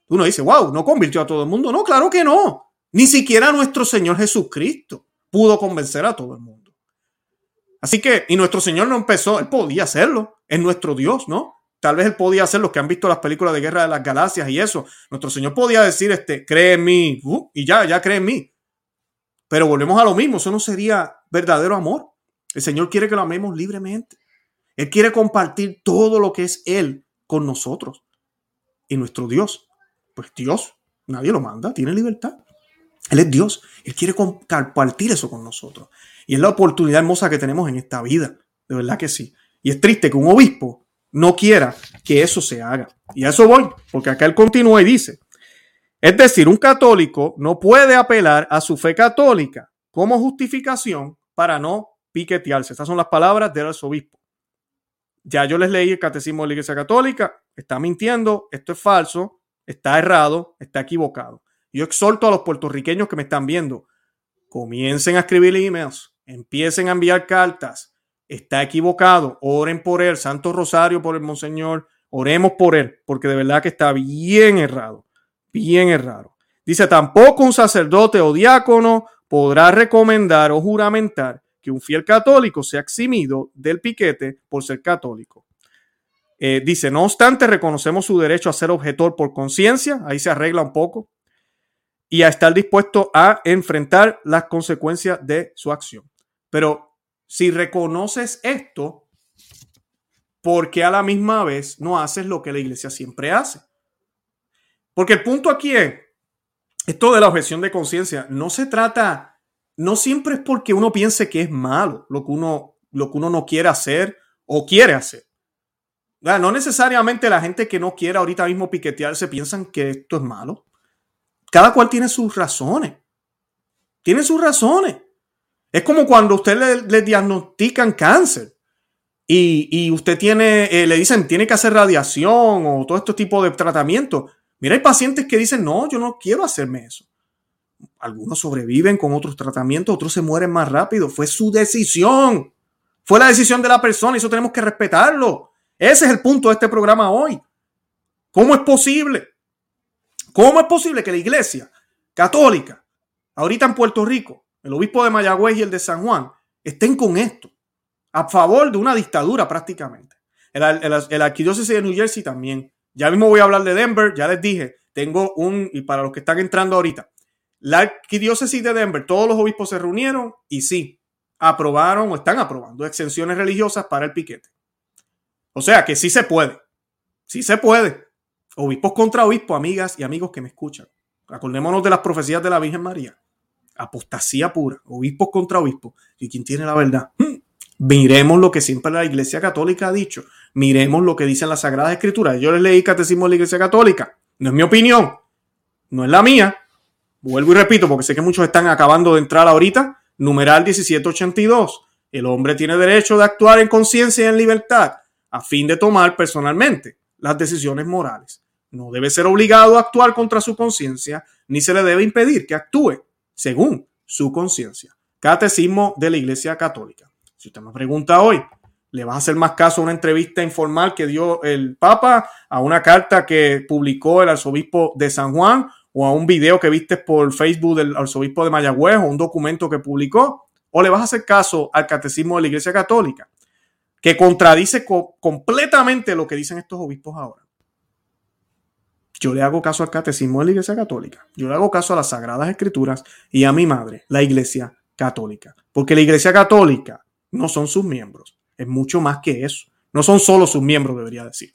Uno dice, wow, ¿no convirtió a todo el mundo? No, claro que no. Ni siquiera nuestro Señor Jesucristo pudo convencer a todo el mundo. Así que, y nuestro Señor no empezó, él podía hacerlo, es nuestro Dios, ¿no? Tal vez él podía hacer los que han visto las películas de Guerra de las Galaxias y eso. Nuestro Señor podía decir, este, cree en mí, uh, y ya, ya cree en mí. Pero volvemos a lo mismo, eso no sería verdadero amor. El Señor quiere que lo amemos libremente. Él quiere compartir todo lo que es Él con nosotros. Y nuestro Dios, pues Dios, nadie lo manda, tiene libertad. Él es Dios. Él quiere compartir eso con nosotros. Y es la oportunidad hermosa que tenemos en esta vida. De verdad que sí. Y es triste que un obispo no quiera que eso se haga. Y a eso voy, porque acá él continúa y dice, es decir, un católico no puede apelar a su fe católica como justificación para no piquetearse. Estas son las palabras del arzobispo. Ya yo les leí el catecismo de la Iglesia Católica, está mintiendo, esto es falso, está errado, está equivocado. Yo exhorto a los puertorriqueños que me están viendo, comiencen a escribir emails, empiecen a enviar cartas, está equivocado, oren por él, Santo Rosario por el Monseñor, oremos por él, porque de verdad que está bien errado, bien errado. Dice, tampoco un sacerdote o diácono podrá recomendar o juramentar que un fiel católico sea eximido del piquete por ser católico. Eh, dice, no obstante, reconocemos su derecho a ser objetor por conciencia, ahí se arregla un poco, y a estar dispuesto a enfrentar las consecuencias de su acción. Pero si reconoces esto, ¿por qué a la misma vez no haces lo que la iglesia siempre hace? Porque el punto aquí es, esto de la objeción de conciencia, no se trata, no siempre es porque uno piense que es malo lo que uno, lo que uno no quiere hacer o quiere hacer. No necesariamente la gente que no quiere ahorita mismo piquetearse piensan que esto es malo. Cada cual tiene sus razones. Tiene sus razones. Es como cuando usted le, diagnostican cáncer y, usted tiene, eh, le dicen, tiene que hacer radiación o todo este tipo de tratamiento. Mira, hay pacientes que dicen, no, yo no quiero hacerme eso. Algunos sobreviven con otros tratamientos, otros se mueren más rápido. Fue su decisión. Fue la decisión de la persona y eso tenemos que respetarlo. Ese es el punto de este programa hoy. ¿Cómo es posible? ¿Cómo es posible que la iglesia católica, ahorita en Puerto Rico, el obispo de Mayagüez y el de San Juan, estén con esto, a favor de una dictadura prácticamente. El, arquidiócesis de New Jersey también. Ya mismo voy a hablar de Denver, ya les dije, tengo un, y para los que están entrando ahorita, la arquidiócesis de Denver, todos los obispos se reunieron y sí, aprobaron o están aprobando exenciones religiosas para el piquete. O sea que sí se puede, sí se puede. Obispos contra obispos, amigas y amigos que me escuchan. Acordémonos de las profecías de la Virgen María apostasía pura, obispos contra obispos. ¿Y quién tiene la verdad? Hmm. Miremos lo que siempre la Iglesia Católica ha dicho. Miremos lo que dicen las Sagradas Escrituras. Yo les leí Catecismo de la Iglesia Católica. No es mi opinión. No es la mía. Vuelvo y repito, porque sé que muchos están acabando de entrar ahorita. Numeral 1782. El hombre tiene derecho de actuar en conciencia y en libertad a fin de tomar personalmente las decisiones morales. No debe ser obligado a actuar contra su conciencia, ni se le debe impedir que actúe según su conciencia. Catecismo de la Iglesia Católica. Si usted me pregunta hoy, ¿le vas a hacer más caso a una entrevista informal que dio el Papa, a una carta que publicó el arzobispo de San Juan, o a un video que viste por Facebook del arzobispo de Mayagüez, o un documento que publicó? ¿O le vas a hacer caso al Catecismo de la Iglesia Católica, que contradice completamente lo que dicen estos obispos ahora? Yo le hago caso al catecismo de la Iglesia Católica. Yo le hago caso a las Sagradas Escrituras y a mi madre, la Iglesia Católica. Porque la Iglesia Católica no son sus miembros. Es mucho más que eso. No son solo sus miembros, debería decir.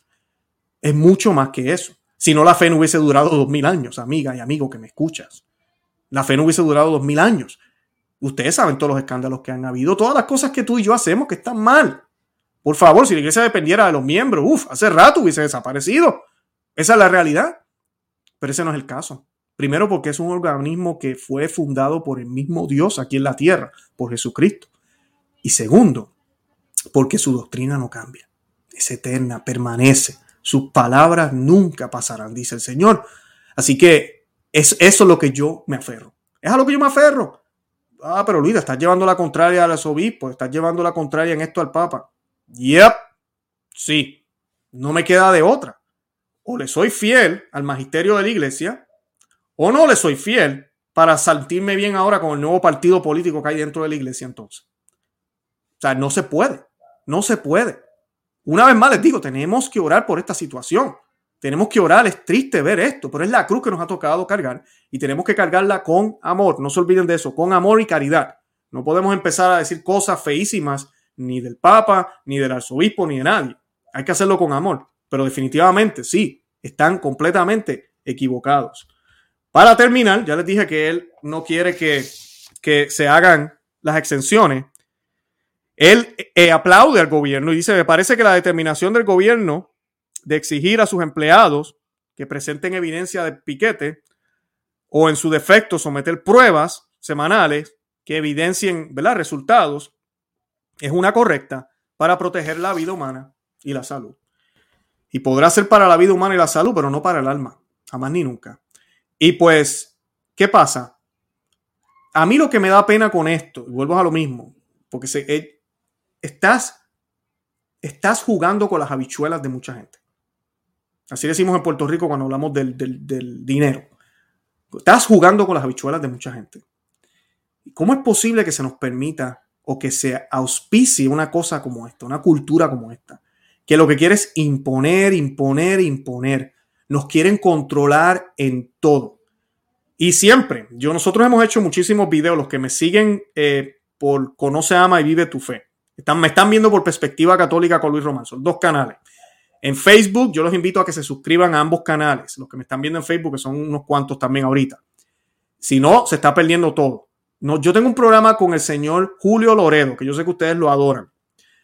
Es mucho más que eso. Si no, la fe no hubiese durado dos mil años, amiga y amigo que me escuchas. La fe no hubiese durado dos mil años. Ustedes saben todos los escándalos que han habido, todas las cosas que tú y yo hacemos que están mal. Por favor, si la iglesia dependiera de los miembros, uff, hace rato hubiese desaparecido. Esa es la realidad. Pero ese no es el caso. Primero porque es un organismo que fue fundado por el mismo Dios aquí en la tierra, por Jesucristo. Y segundo, porque su doctrina no cambia. Es eterna, permanece. Sus palabras nunca pasarán, dice el Señor. Así que es eso lo que yo me aferro. Es a lo que yo me aferro. Ah, pero Luis, estás llevando la contraria al arzobispo, estás llevando la contraria en esto al Papa. Yep, sí, no me queda de otra. O le soy fiel al magisterio de la iglesia, o no le soy fiel para saltirme bien ahora con el nuevo partido político que hay dentro de la iglesia entonces. O sea, no se puede, no se puede. Una vez más les digo, tenemos que orar por esta situación. Tenemos que orar, es triste ver esto, pero es la cruz que nos ha tocado cargar y tenemos que cargarla con amor. No se olviden de eso, con amor y caridad. No podemos empezar a decir cosas feísimas ni del Papa, ni del arzobispo, ni de nadie. Hay que hacerlo con amor. Pero definitivamente, sí, están completamente equivocados. Para terminar, ya les dije que él no quiere que, que se hagan las exenciones. Él eh, aplaude al gobierno y dice, me parece que la determinación del gobierno de exigir a sus empleados que presenten evidencia de piquete o en su defecto someter pruebas semanales que evidencien ¿verdad? resultados es una correcta para proteger la vida humana y la salud. Y podrá ser para la vida humana y la salud, pero no para el alma, jamás ni nunca. Y pues, ¿qué pasa? A mí lo que me da pena con esto, y vuelvo a lo mismo, porque se, eh, estás, estás jugando con las habichuelas de mucha gente. Así decimos en Puerto Rico cuando hablamos del, dinero. Estás jugando con las habichuelas de mucha gente. ¿Cómo es posible que se nos permita o que se auspicie una cosa como esta, una cultura como esta? Que lo que quiere es imponer, imponer, imponer. Nos quieren controlar en todo. Y siempre, yo nosotros hemos hecho muchísimos videos, los que me siguen eh, por Conoce, Ama y Vive tu Fe. Están, me están viendo por Perspectiva Católica con Luis Román, son dos canales. En Facebook, yo los invito a que se suscriban a ambos canales. Los que me están viendo en Facebook, que son unos cuantos también ahorita. Si no, se está perdiendo todo. No, yo tengo un programa con el señor Julio Loredo, que yo sé que ustedes lo adoran.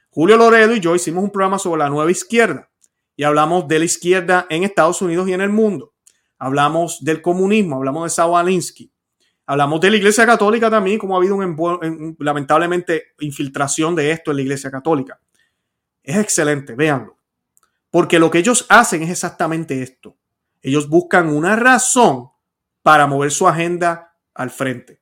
Julio Loredo y yo hicimos un programa sobre la nueva izquierda y hablamos de la izquierda en Estados Unidos y en el mundo. Hablamos del comunismo, hablamos de Sawalinski, hablamos de la Iglesia Católica también, como ha habido un, lamentablemente infiltración de esto en la Iglesia Católica. Es excelente, véanlo. Porque lo que ellos hacen es exactamente esto. Ellos buscan una razón para mover su agenda al frente.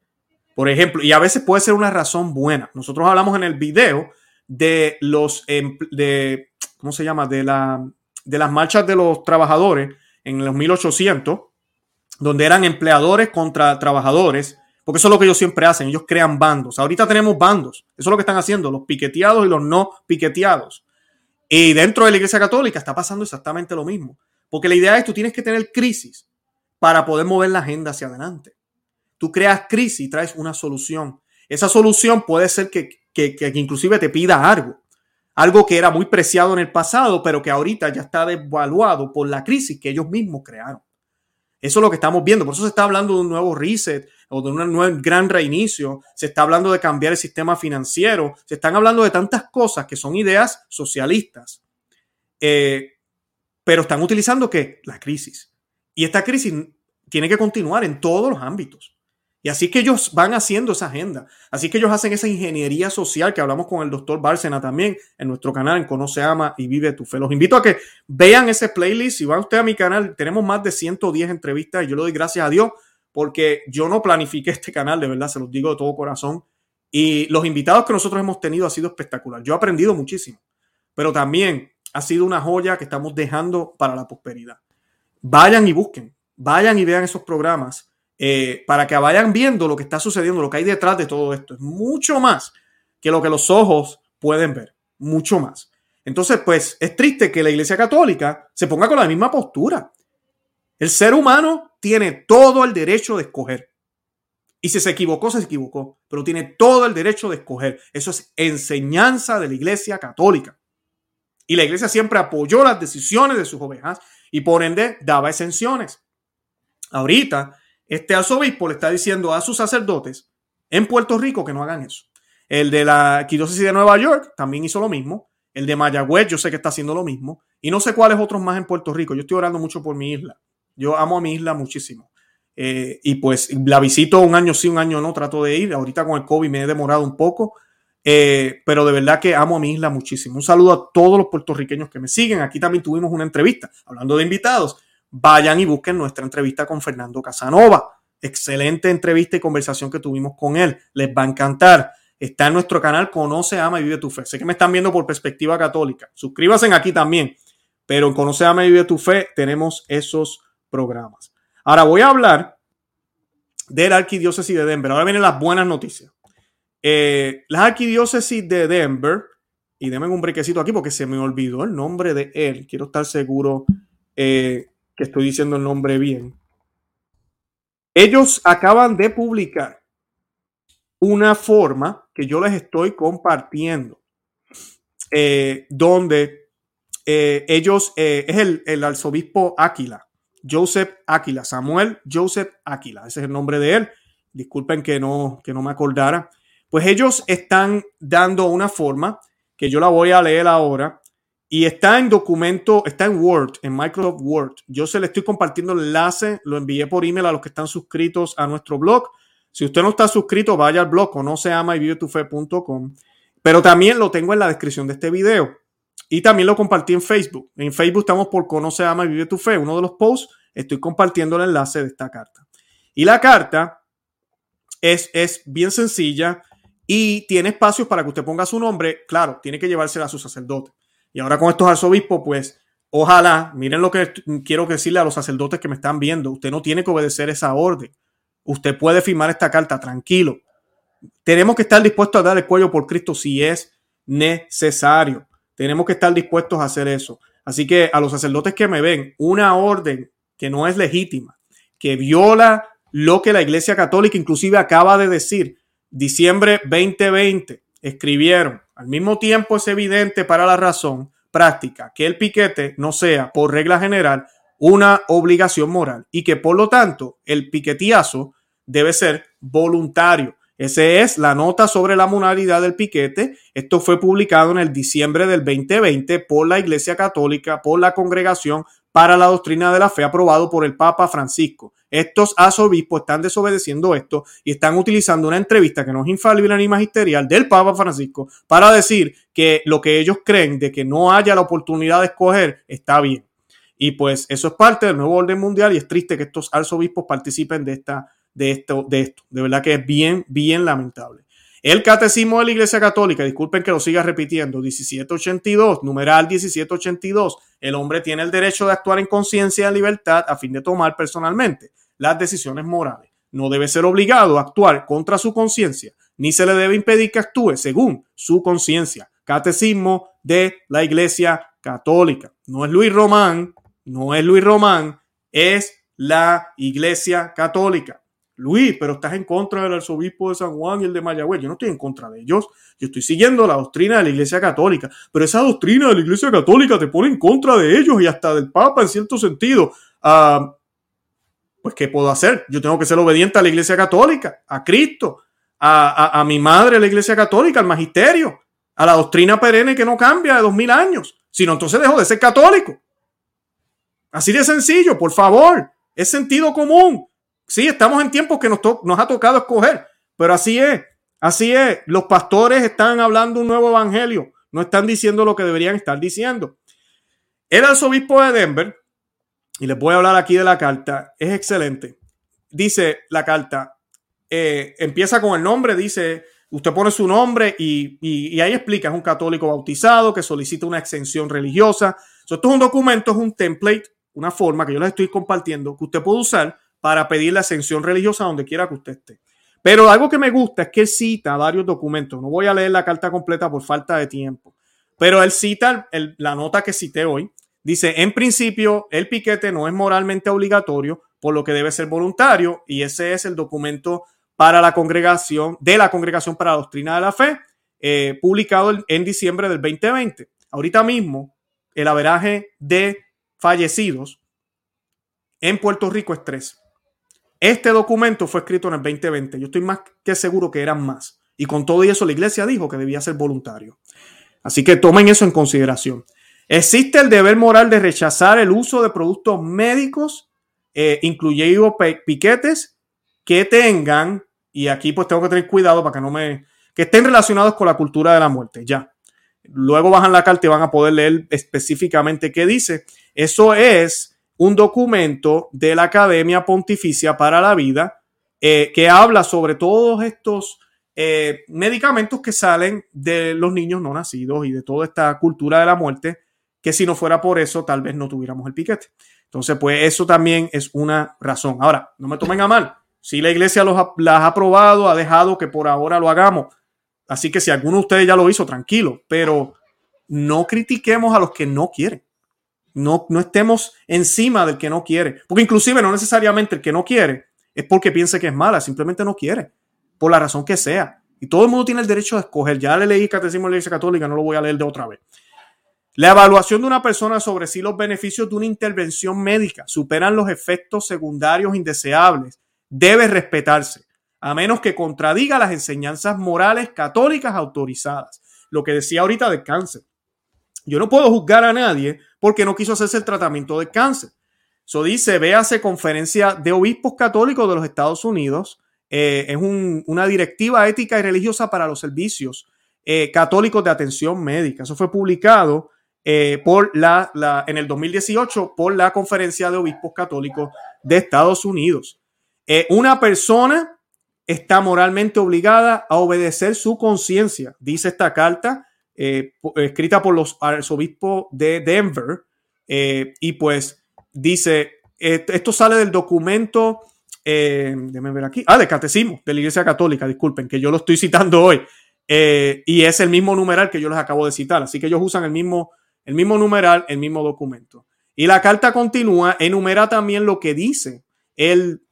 Por ejemplo, y a veces puede ser una razón buena. Nosotros hablamos en el video de los, de, ¿cómo se llama? De, la, de las marchas de los trabajadores en los 1800, donde eran empleadores contra trabajadores, porque eso es lo que ellos siempre hacen, ellos crean bandos. Ahorita tenemos bandos, eso es lo que están haciendo, los piqueteados y los no piqueteados. Y dentro de la Iglesia Católica está pasando exactamente lo mismo. Porque la idea es tú tienes que tener crisis para poder mover la agenda hacia adelante. Tú creas crisis y traes una solución. Esa solución puede ser que, que, que inclusive te pida algo. Algo que era muy preciado en el pasado, pero que ahorita ya está devaluado por la crisis que ellos mismos crearon. Eso es lo que estamos viendo. Por eso se está hablando de un nuevo reset o de un nuevo gran reinicio. Se está hablando de cambiar el sistema financiero. Se están hablando de tantas cosas que son ideas socialistas. Eh, pero están utilizando que la crisis. Y esta crisis tiene que continuar en todos los ámbitos. Y así que ellos van haciendo esa agenda. Así que ellos hacen esa ingeniería social que hablamos con el doctor Bárcena también en nuestro canal en Conoce, Ama y Vive tu Fe. Los invito a que vean ese playlist. Si van usted a mi canal, tenemos más de 110 entrevistas y yo le doy gracias a Dios porque yo no planifiqué este canal, de verdad, se los digo de todo corazón. Y los invitados que nosotros hemos tenido ha sido espectacular. Yo he aprendido muchísimo, pero también ha sido una joya que estamos dejando para la prosperidad. Vayan y busquen, vayan y vean esos programas eh, para que vayan viendo lo que está sucediendo, lo que hay detrás de todo esto. Es mucho más que lo que los ojos pueden ver, mucho más. Entonces, pues es triste que la Iglesia Católica se ponga con la misma postura. El ser humano tiene todo el derecho de escoger. Y si se equivocó, se equivocó, pero tiene todo el derecho de escoger. Eso es enseñanza de la Iglesia Católica. Y la Iglesia siempre apoyó las decisiones de sus ovejas y por ende daba exenciones. Ahorita este arzobispo le está diciendo a sus sacerdotes en Puerto Rico que no hagan eso. El de la Arquidiócesis de Nueva York también hizo lo mismo. El de Mayagüez, yo sé que está haciendo lo mismo. Y no sé cuáles otros más en Puerto Rico. Yo estoy orando mucho por mi isla. Yo amo a mi isla muchísimo. Eh, y pues la visito un año sí, un año no, trato de ir. Ahorita con el COVID me he demorado un poco. Eh, pero de verdad que amo a mi isla muchísimo. Un saludo a todos los puertorriqueños que me siguen. Aquí también tuvimos una entrevista. Hablando de invitados, vayan y busquen nuestra entrevista con Fernando Casanova. Excelente entrevista y conversación que tuvimos con él. Les va a encantar. Está en nuestro canal Conoce, Ama y Vive tu Fe. Sé que me están viendo por perspectiva católica. Suscríbanse aquí también. Pero en Conoce, Ama y Vive tu Fe tenemos esos programas. Ahora voy a hablar de la arquidiócesis de Denver. Ahora vienen las buenas noticias. Eh, la arquidiócesis de Denver, y denme un brequecito aquí porque se me olvidó el nombre de él. Quiero estar seguro eh, que estoy diciendo el nombre bien. Ellos acaban de publicar una forma que yo les estoy compartiendo, eh, donde eh, ellos, eh, es el, el, arzobispo Áquila, Joseph Áquila, Samuel Joseph Áquila, ese es el nombre de él. Disculpen que no, que no me acordara. Pues ellos están dando una forma que yo la voy a leer ahora, y está en documento, está en Word, en Microsoft Word. Yo se le estoy compartiendo el enlace, lo envié por email a los que están suscritos a nuestro blog. Si usted no está suscrito, vaya al blog no se ama y fe.com. Pero también lo tengo en la descripción de este video. Y también lo compartí en Facebook. En Facebook estamos por Conoce, Ama y Vive tu Fe. Uno de los posts, estoy compartiendo el enlace de esta carta. Y la carta es, es bien sencilla y tiene espacios para que usted ponga su nombre. Claro, tiene que llevársela a su sacerdote. Y ahora con estos arzobispos, pues ojalá, miren lo que quiero decirle a los sacerdotes que me están viendo, usted no tiene que obedecer esa orden. Usted puede firmar esta carta tranquilo. Tenemos que estar dispuestos a dar el cuello por Cristo si es necesario. Tenemos que estar dispuestos a hacer eso. Así que a los sacerdotes que me ven, una orden que no es legítima, que viola lo que la Iglesia Católica inclusive acaba de decir, diciembre 2020, escribieron, al mismo tiempo es evidente para la razón práctica que el piquete no sea, por regla general, una obligación moral y que por lo tanto el piquetiazo debe ser voluntario. Esa es la nota sobre la moralidad del piquete. Esto fue publicado en el diciembre del 2020 por la Iglesia Católica, por la Congregación para la Doctrina de la Fe, aprobado por el Papa Francisco. Estos arzobispos están desobedeciendo esto y están utilizando una entrevista que no es infalible ni magisterial del Papa Francisco para decir que lo que ellos creen de que no haya la oportunidad de escoger está bien. Y pues eso es parte del nuevo orden mundial y es triste que estos arzobispos participen de, esta, de, esto, de esto. De verdad que es bien, bien lamentable. El catecismo de la Iglesia Católica, disculpen que lo siga repitiendo, 1782, numeral 1782, el hombre tiene el derecho de actuar en conciencia y libertad a fin de tomar personalmente las decisiones morales. No debe ser obligado a actuar contra su conciencia, ni se le debe impedir que actúe según su conciencia. Catecismo de la Iglesia Católica. No es Luis Román, no es Luis Román, es la Iglesia Católica. Luis, pero estás en contra del arzobispo de San Juan y el de Mayagüez. Yo no estoy en contra de ellos. Yo estoy siguiendo la doctrina de la Iglesia Católica. Pero esa doctrina de la Iglesia Católica te pone en contra de ellos y hasta del Papa en cierto sentido. Uh, pues, ¿qué puedo hacer? Yo tengo que ser obediente a la Iglesia Católica, a Cristo, a, a, a mi madre, la Iglesia Católica, al magisterio, a la doctrina perenne que no cambia de dos mil años. Si no, entonces dejo de ser católico. Así de sencillo, por favor. Es sentido común. Sí, estamos en tiempos que nos, ha tocado escoger, pero así es, así es. Los pastores están hablando un nuevo evangelio, no están diciendo lo que deberían estar diciendo. El arzobispo de Denver, y les voy a hablar aquí de la carta, es excelente. Dice la carta, eh, empieza con el nombre, dice, usted pone su nombre y, ahí explica, es un católico bautizado que solicita una exención religiosa. Esto es un documento, es un template, una forma que yo les estoy compartiendo que usted puede usar para pedir la ascensión religiosa donde quiera que usted esté. Pero algo que me gusta es que él cita varios documentos. No voy a leer la carta completa por falta de tiempo. Pero él cita la nota que cité hoy. Dice, en principio, el piquete no es moralmente obligatorio, por lo que debe ser voluntario. Y ese es el documento para la congregación, de la Congregación para la Doctrina de la Fe, eh, publicado en diciembre del 2020. Ahorita mismo, el averaje de fallecidos en Puerto Rico es tres Este documento fue escrito en el 2020. Yo estoy más que seguro que eran más. Y con todo eso la iglesia dijo que debía ser voluntario. Así que tomen eso en consideración. Existe el deber moral de rechazar el uso de productos médicos, eh, incluyendo piquetes, que tengan, y aquí pues tengo que tener cuidado para que no me, que estén relacionados con la cultura de la muerte, ya. Luego bajan la carta y van a poder leer específicamente qué dice. Eso es un documento de la Academia Pontificia para la Vida eh, que habla sobre todos estos eh, medicamentos que salen de los niños no nacidos y de toda esta cultura de la muerte, que si no fuera por eso, tal vez no tuviéramos el piquete. Entonces, pues eso también es una razón. Ahora, no me tomen a mal. Si la iglesia los las ha aprobado, ha dejado que por ahora lo hagamos. Así que si alguno de ustedes ya lo hizo, tranquilo. Pero no critiquemos a los que no quieren. No, no estemos encima del que no quiere. Porque inclusive no necesariamente el que no quiere es porque piense que es mala, simplemente no quiere, por la razón que sea. Y todo el mundo tiene el derecho de escoger. Ya le leí Catecismo de la Iglesia Católica, no lo voy a leer de otra vez. La evaluación de una persona sobre si los beneficios de una intervención médica superan los efectos secundarios indeseables debe respetarse, a menos que contradiga las enseñanzas morales católicas autorizadas. Lo que decía ahorita del cáncer. Yo no puedo juzgar a nadie porque no quiso hacerse el tratamiento de cáncer. Eso dice, véase conferencia de obispos católicos de los Estados Unidos. Eh, es una directiva ética y religiosa para los servicios eh, católicos de atención médica. Eso fue publicado eh, por la, en el 2018 por la conferencia de obispos católicos de Estados Unidos. una persona está moralmente obligada a obedecer su conciencia, dice esta carta eh, escrita por los arzobispos de Denver. Eh, y pues dice, esto sale del documento, eh, déjenme ver aquí, ah, de catecismo de la Iglesia Católica, disculpen, que yo lo estoy citando hoy. y es el mismo numeral que yo les acabo de citar. Así que ellos usan el mismo, el mismo numeral, el mismo documento. Y la carta continúa, enumera también lo que dice el,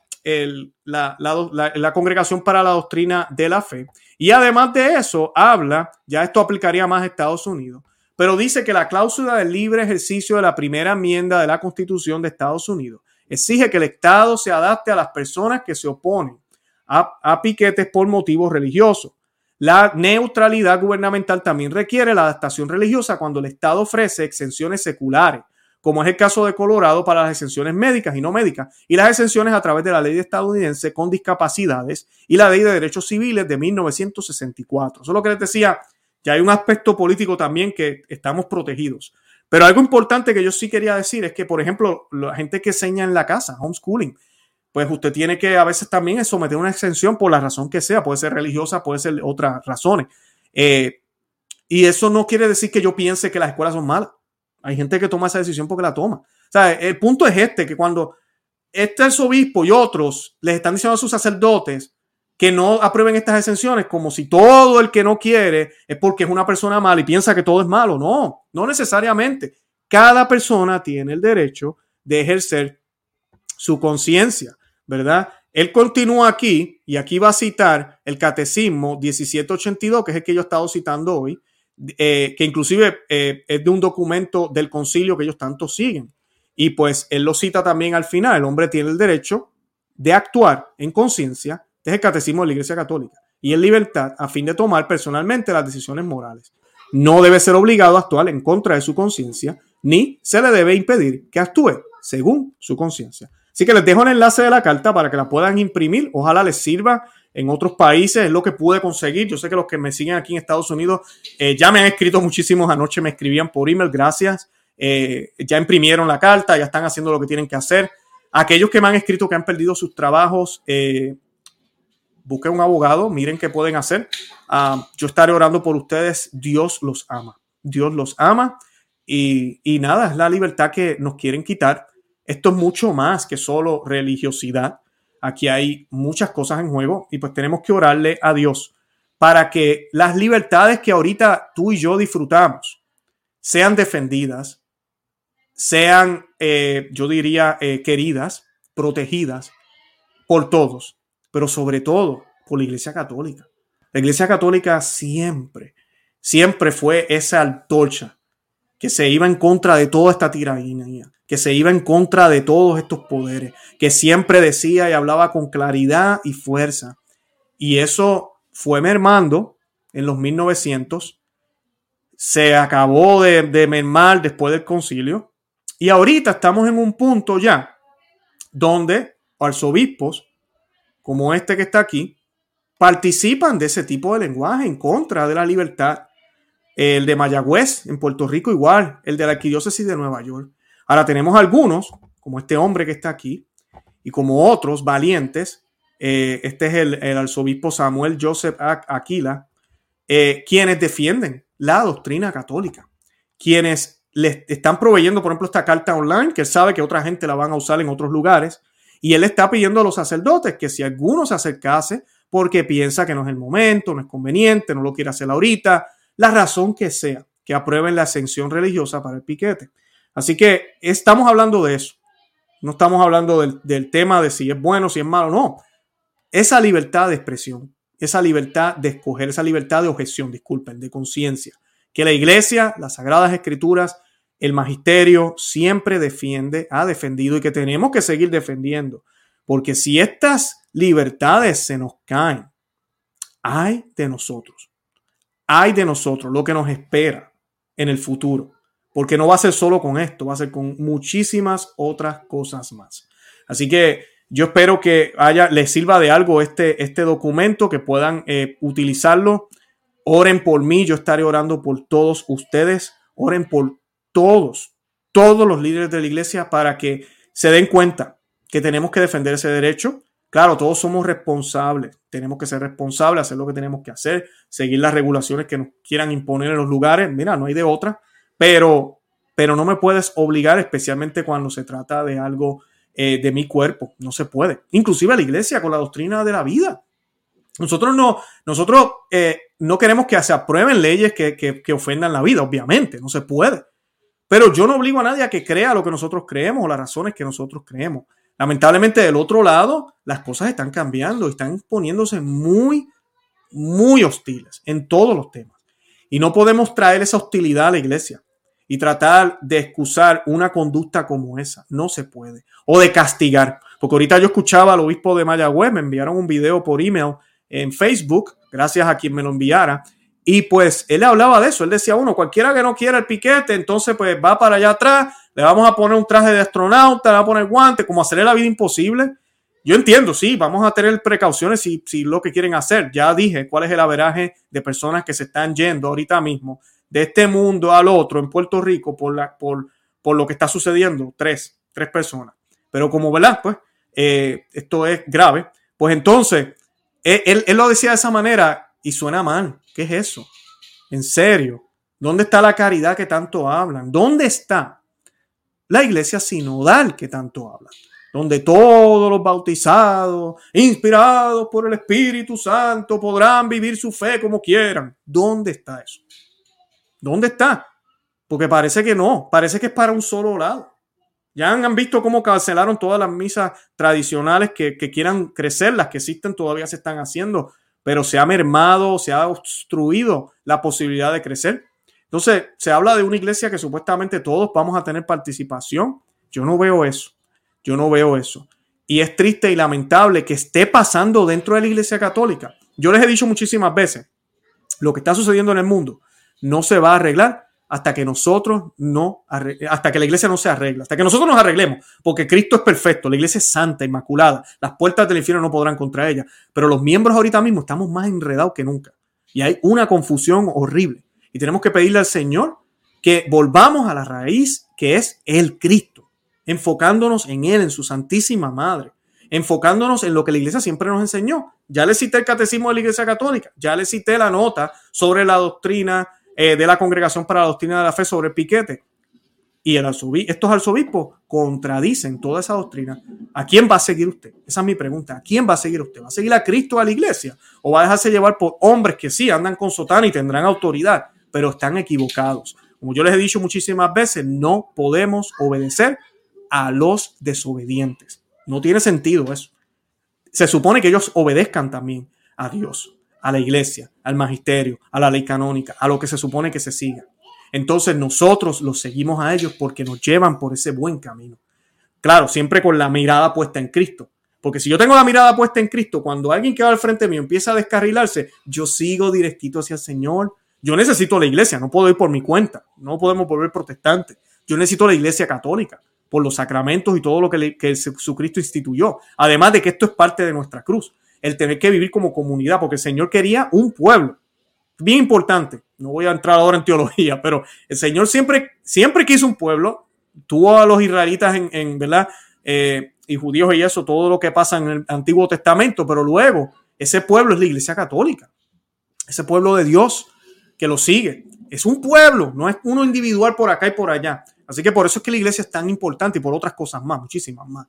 la, Congregación para la Doctrina de la Fe. Y además de eso, habla, ya esto aplicaría más a Estados Unidos, pero dice que la cláusula del libre ejercicio de la primera enmienda de la Constitución de Estados Unidos exige que el Estado se adapte a las personas que se oponen a, a piquetes por motivos religiosos. La neutralidad gubernamental también requiere la adaptación religiosa cuando el Estado ofrece exenciones seculares como es el caso de Colorado para las exenciones médicas y no médicas, y las exenciones a través de la ley estadounidense con discapacidades y la ley de derechos civiles de 1964. Eso es lo que les decía, que hay un aspecto político también que estamos protegidos. Pero algo importante que yo sí quería decir es que, por ejemplo, la gente que enseña en la casa, homeschooling, pues usted tiene que a veces también someter una exención por la razón que sea, puede ser religiosa, puede ser otras razones. Eh, y eso no quiere decir que yo piense que las escuelas son malas. Hay gente que toma esa decisión porque la toma. O sea, el punto es este, que cuando este arzobispo y otros les están diciendo a sus sacerdotes que no aprueben estas exenciones como si todo el que no quiere es porque es una persona mala y piensa que todo es malo. No, no necesariamente. Cada persona tiene el derecho de ejercer su conciencia, ¿verdad? Él continúa aquí y aquí va a citar el Catecismo 1782, que es el que yo he estado citando hoy, eh, que inclusive eh, es de un documento del concilio que ellos tanto siguen. Y pues él lo cita también al final, el hombre tiene el derecho de actuar en conciencia, es el catecismo de la Iglesia Católica, y en libertad a fin de tomar personalmente las decisiones morales. No debe ser obligado a actuar en contra de su conciencia, ni se le debe impedir que actúe según su conciencia. Así que les dejo el enlace de la carta para que la puedan imprimir. Ojalá les sirva en otros países, es lo que pude conseguir. Yo sé que los que me siguen aquí en Estados Unidos eh, ya me han escrito muchísimos anoche, me escribían por email, gracias. Eh, ya imprimieron la carta, ya están haciendo lo que tienen que hacer. Aquellos que me han escrito que han perdido sus trabajos, eh, busquen un abogado, miren qué pueden hacer. Ah, yo estaré orando por ustedes, Dios los ama, Dios los ama y, y nada, es la libertad que nos quieren quitar. Esto es mucho más que solo religiosidad. Aquí hay muchas cosas en juego y pues tenemos que orarle a Dios para que las libertades que ahorita tú y yo disfrutamos sean defendidas, sean, eh, yo diría, eh, queridas, protegidas por todos, pero sobre todo por la Iglesia Católica. La Iglesia Católica siempre, siempre fue esa antorcha que se iba en contra de toda esta tiranía, que se iba en contra de todos estos poderes, que siempre decía y hablaba con claridad y fuerza. Y eso fue mermando en los 1900, se acabó de, de mermar después del concilio, y ahorita estamos en un punto ya donde arzobispos como este que está aquí participan de ese tipo de lenguaje en contra de la libertad. El de Mayagüez en Puerto Rico igual, el de la arquidiócesis de Nueva York. Ahora tenemos algunos, como este hombre que está aquí, y como otros valientes, eh, este es el, arzobispo Samuel Joseph Aquila, eh, quienes defienden la doctrina católica, quienes le están proveyendo, por ejemplo, esta carta online, que él sabe que otra gente la van a usar en otros lugares, y él está pidiendo a los sacerdotes que si alguno se acercase porque piensa que no es el momento, no es conveniente, no lo quiere hacer ahorita, la razón que sea, que aprueben la ascensión religiosa para el piquete. Así que estamos hablando de eso. No estamos hablando del, tema de si es bueno, si es malo, no. Esa libertad de expresión, esa libertad de escoger, esa libertad de objeción, disculpen, de conciencia, que la iglesia, las sagradas escrituras, el magisterio siempre defiende, ha defendido y que tenemos que seguir defendiendo. Porque si estas libertades se nos caen, hay de nosotros, hay de nosotros lo que nos espera en el futuro porque no va a ser solo con esto, va a ser con muchísimas otras cosas más. Así que yo espero que haya, les sirva de algo este, este documento, que puedan eh, utilizarlo. Oren por mí, yo estaré orando por todos ustedes. Oren por todos, todos los líderes de la iglesia para que se den cuenta que tenemos que defender ese derecho. Claro, todos somos responsables, tenemos que ser responsables, hacer lo que tenemos que hacer, seguir las regulaciones que nos quieran imponer en los lugares. Mira, no hay de otra pero, pero no me puedes obligar, especialmente cuando se trata de algo eh, de mi cuerpo. No se puede. Inclusive la iglesia con la doctrina de la vida. Nosotros no, nosotros eh, no queremos que se aprueben leyes que, que, ofendan la vida, obviamente, no se puede. Pero yo no obligo a nadie a que crea lo que nosotros creemos o las razones que nosotros creemos. Lamentablemente del otro lado, las cosas están cambiando y están poniéndose muy, muy hostiles en todos los temas. Y no podemos traer esa hostilidad a la iglesia y tratar de excusar una conducta como esa. No se puede. O de castigar. Porque ahorita yo escuchaba al obispo de Mayagüez, me enviaron un video por email en Facebook, gracias a quien me lo enviara. Y pues él hablaba de eso. Él decía, uno, cualquiera que no quiera el piquete, entonces pues va para allá atrás, le vamos a poner un traje de astronauta, le va a poner guantes, como hacerle la vida imposible. Yo entiendo, sí, vamos a tener precauciones si, si lo que quieren hacer. Ya dije cuál es el averaje de personas que se están yendo ahorita mismo de este mundo al otro en Puerto Rico por, la, por, por lo que está sucediendo. Tres, tres personas. Pero como, ¿verdad? Pues eh, esto es grave. Pues entonces, él, él, lo decía de esa manera y suena mal. ¿Qué es eso? En serio. ¿Dónde está la caridad que tanto hablan? ¿Dónde está la iglesia sinodal que tanto hablan? Donde todos los bautizados, inspirados por el Espíritu Santo, podrán vivir su fe como quieran. ¿Dónde está eso? ¿Dónde está? Porque parece que no, parece que es para un solo lado. Ya han visto cómo cancelaron todas las misas tradicionales que, quieran crecer, las que existen todavía se están haciendo, pero se ha mermado, se ha obstruido la posibilidad de crecer. Entonces, se habla de una iglesia que supuestamente todos vamos a tener participación. Yo no veo eso. Yo no veo eso. Y es triste y lamentable que esté pasando dentro de la iglesia católica. Yo les he dicho muchísimas veces, lo que está sucediendo en el mundo no se va a arreglar hasta que nosotros no, hasta que la iglesia no se arregle, hasta que nosotros nos arreglemos, porque Cristo es perfecto, la iglesia es santa, inmaculada, las puertas del infierno no podrán contra ella, pero los miembros ahorita mismo estamos más enredados que nunca y hay una confusión horrible y tenemos que pedirle al Señor que volvamos a la raíz que es el Cristo, enfocándonos en Él, en su Santísima Madre, enfocándonos en lo que la iglesia siempre nos enseñó. Ya le cité el catecismo de la iglesia católica, ya le cité la nota sobre la doctrina eh, de la Congregación para la Doctrina de la Fe sobre el piquete. Y el estos arzobispos contradicen toda esa doctrina. ¿A quién va a seguir usted? Esa es mi pregunta. ¿A quién va a seguir usted? ¿Va a seguir a Cristo a la iglesia? ¿O va a dejarse llevar por hombres que sí andan con sotana y tendrán autoridad, pero están equivocados? Como yo les he dicho muchísimas veces, no podemos obedecer a los desobedientes. No tiene sentido eso. Se supone que ellos obedezcan también a Dios a la iglesia, al magisterio, a la ley canónica, a lo que se supone que se siga. entonces nosotros los seguimos a ellos porque nos llevan por ese buen camino. Claro, siempre con la mirada puesta en Cristo. Porque si yo tengo la mirada puesta en Cristo, cuando alguien que va al frente mío empieza a descarrilarse, yo sigo directito hacia el Señor. Yo necesito la iglesia, no puedo ir por mi cuenta, no podemos volver protestantes. Yo necesito la iglesia católica por los sacramentos y todo lo que, que Jesucristo instituyó. Además de que esto es parte de nuestra cruz, el tener que vivir como comunidad, porque el Señor quería un pueblo. Bien importante, no voy a entrar ahora en teología, pero el Señor siempre, siempre quiso un pueblo, tuvo a los israelitas en, ¿verdad? Eh, y judíos y eso, todo lo que pasa en el Antiguo Testamento, pero luego ese pueblo es la Iglesia Católica, ese pueblo de Dios que lo sigue. Es un pueblo, no es uno individual por acá y por allá. Así que por eso es que la iglesia es tan importante y por otras cosas más, muchísimas más.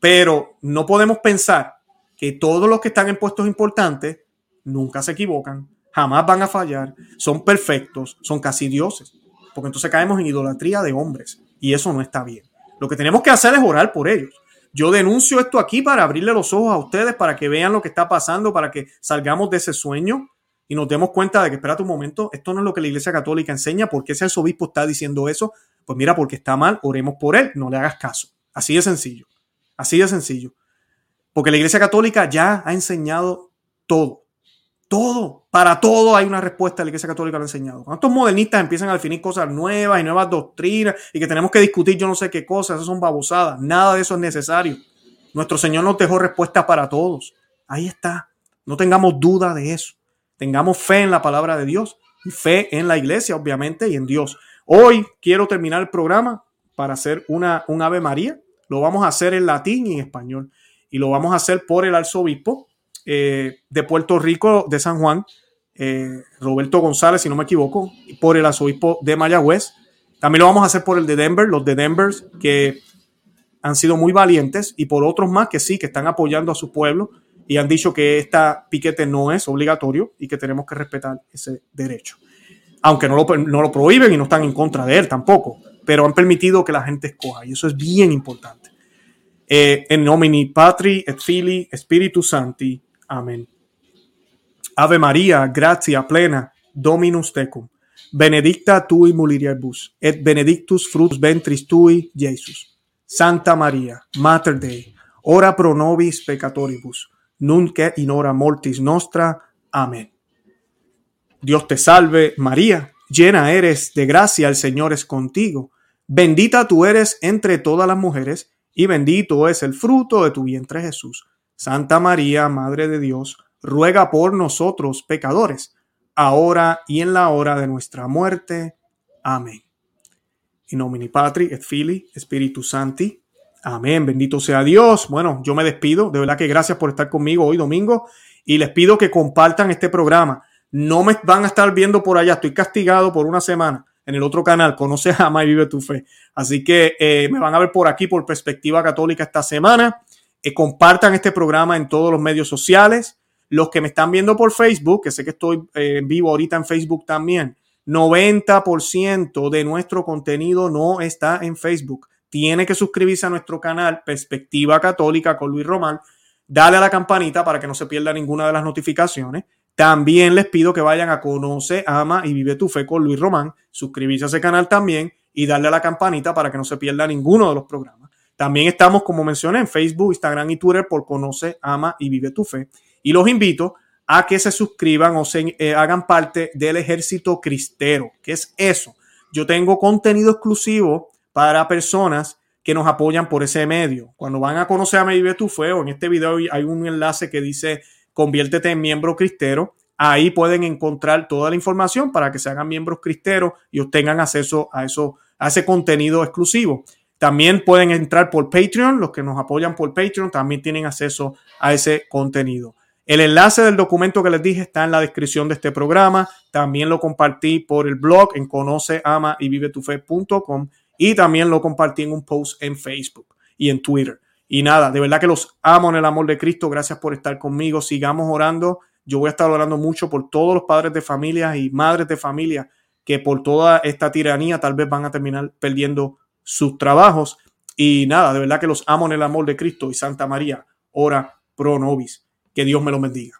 Pero no podemos pensar que todos los que están en puestos importantes nunca se equivocan, jamás van a fallar, son perfectos, son casi dioses. Porque entonces caemos en idolatría de hombres y eso no está bien. Lo que tenemos que hacer es orar por ellos. Yo denuncio esto aquí para abrirle los ojos a ustedes, para que vean lo que está pasando, para que salgamos de ese sueño y nos demos cuenta de que, espérate un momento, esto no es lo que la Iglesia Católica enseña, ¿por qué ese arzobispo está diciendo eso? Pues mira, porque está mal, oremos por él, no le hagas caso. Así de sencillo, así de sencillo. Porque la Iglesia Católica ya ha enseñado todo, todo, para todo hay una respuesta, la Iglesia Católica lo ha enseñado. Cuando estos modernistas empiezan a definir cosas nuevas y nuevas doctrinas y que tenemos que discutir yo no sé qué cosas, esas son babosadas, nada de eso es necesario. Nuestro Señor nos dejó respuesta para todos. Ahí está, no tengamos duda de eso. Tengamos fe en la palabra de Dios y fe en la iglesia, obviamente, y en Dios. Hoy quiero terminar el programa para hacer una, un Ave María. Lo vamos a hacer en latín y en español. Y lo vamos a hacer por el arzobispo eh, de Puerto Rico, de San Juan, eh, Roberto González, si no me equivoco, y por el arzobispo de Mayagüez. También lo vamos a hacer por el de Denver, los de Denver que han sido muy valientes, y por otros más que sí, que están apoyando a su pueblo y han dicho que esta piquete no es obligatorio y que tenemos que respetar ese derecho. Aunque no lo, no lo prohíben y no están en contra de él tampoco, pero han permitido que la gente escoja y eso es bien importante. Eh, en nomini Patri et Fili Spiritus Santi. Amén. Ave María, gratia plena, Dominus tecum. Benedicta tui mulieribus, et benedictus fructus ventris tui, Jesus. Santa María, Mater Dei, ora pro nobis peccatoribus, nunca in hora mortis nostra. Amén. Dios te salve, María, llena eres de gracia, el Señor es contigo. Bendita tú eres entre todas las mujeres, y bendito es el fruto de tu vientre Jesús. Santa María, Madre de Dios, ruega por nosotros pecadores, ahora y en la hora de nuestra muerte. Amén. In nomine Patri et Filii Spiritus Santi. Amén, bendito sea Dios. Bueno, yo me despido. De verdad que gracias por estar conmigo hoy domingo y les pido que compartan este programa. No me van a estar viendo por allá. Estoy castigado por una semana en el otro canal. Conoce, ama y vive tu fe. Así que eh, me van a ver por aquí por Perspectiva Católica esta semana. Eh, compartan este programa en todos los medios sociales. Los que me están viendo por Facebook, que sé que estoy eh, en vivo ahorita en Facebook también, 90% de nuestro contenido no está en Facebook tiene que suscribirse a nuestro canal Perspectiva Católica con Luis Román. Dale a la campanita para que no se pierda ninguna de las notificaciones. También les pido que vayan a Conoce, Ama y Vive tu Fe con Luis Román. Suscribirse a ese canal también y darle a la campanita para que no se pierda ninguno de los programas. También estamos, como mencioné, en Facebook, Instagram y Twitter por Conoce, Ama y Vive tu Fe. Y los invito a que se suscriban o se eh, hagan parte del ejército cristero. ¿Qué es eso? Yo tengo contenido exclusivo para personas que nos apoyan por ese medio. Cuando van a conocer a Me Vive Tu Fe, o en este video hay un enlace que dice conviértete en miembro cristero. Ahí pueden encontrar toda la información para que se hagan miembros cristeros y obtengan acceso a, eso, a ese contenido exclusivo. También pueden entrar por Patreon, los que nos apoyan por Patreon también tienen acceso a ese contenido. El enlace del documento que les dije está en la descripción de este programa. También lo compartí por el blog en conoce, ama y vive tu y también lo compartí en un post en Facebook y en Twitter. Y nada, de verdad que los amo en el amor de Cristo. Gracias por estar conmigo. Sigamos orando. Yo voy a estar orando mucho por todos los padres de familia y madres de familia que por toda esta tiranía tal vez van a terminar perdiendo sus trabajos. Y nada, de verdad que los amo en el amor de Cristo y Santa María, ora pro nobis. Que Dios me lo bendiga.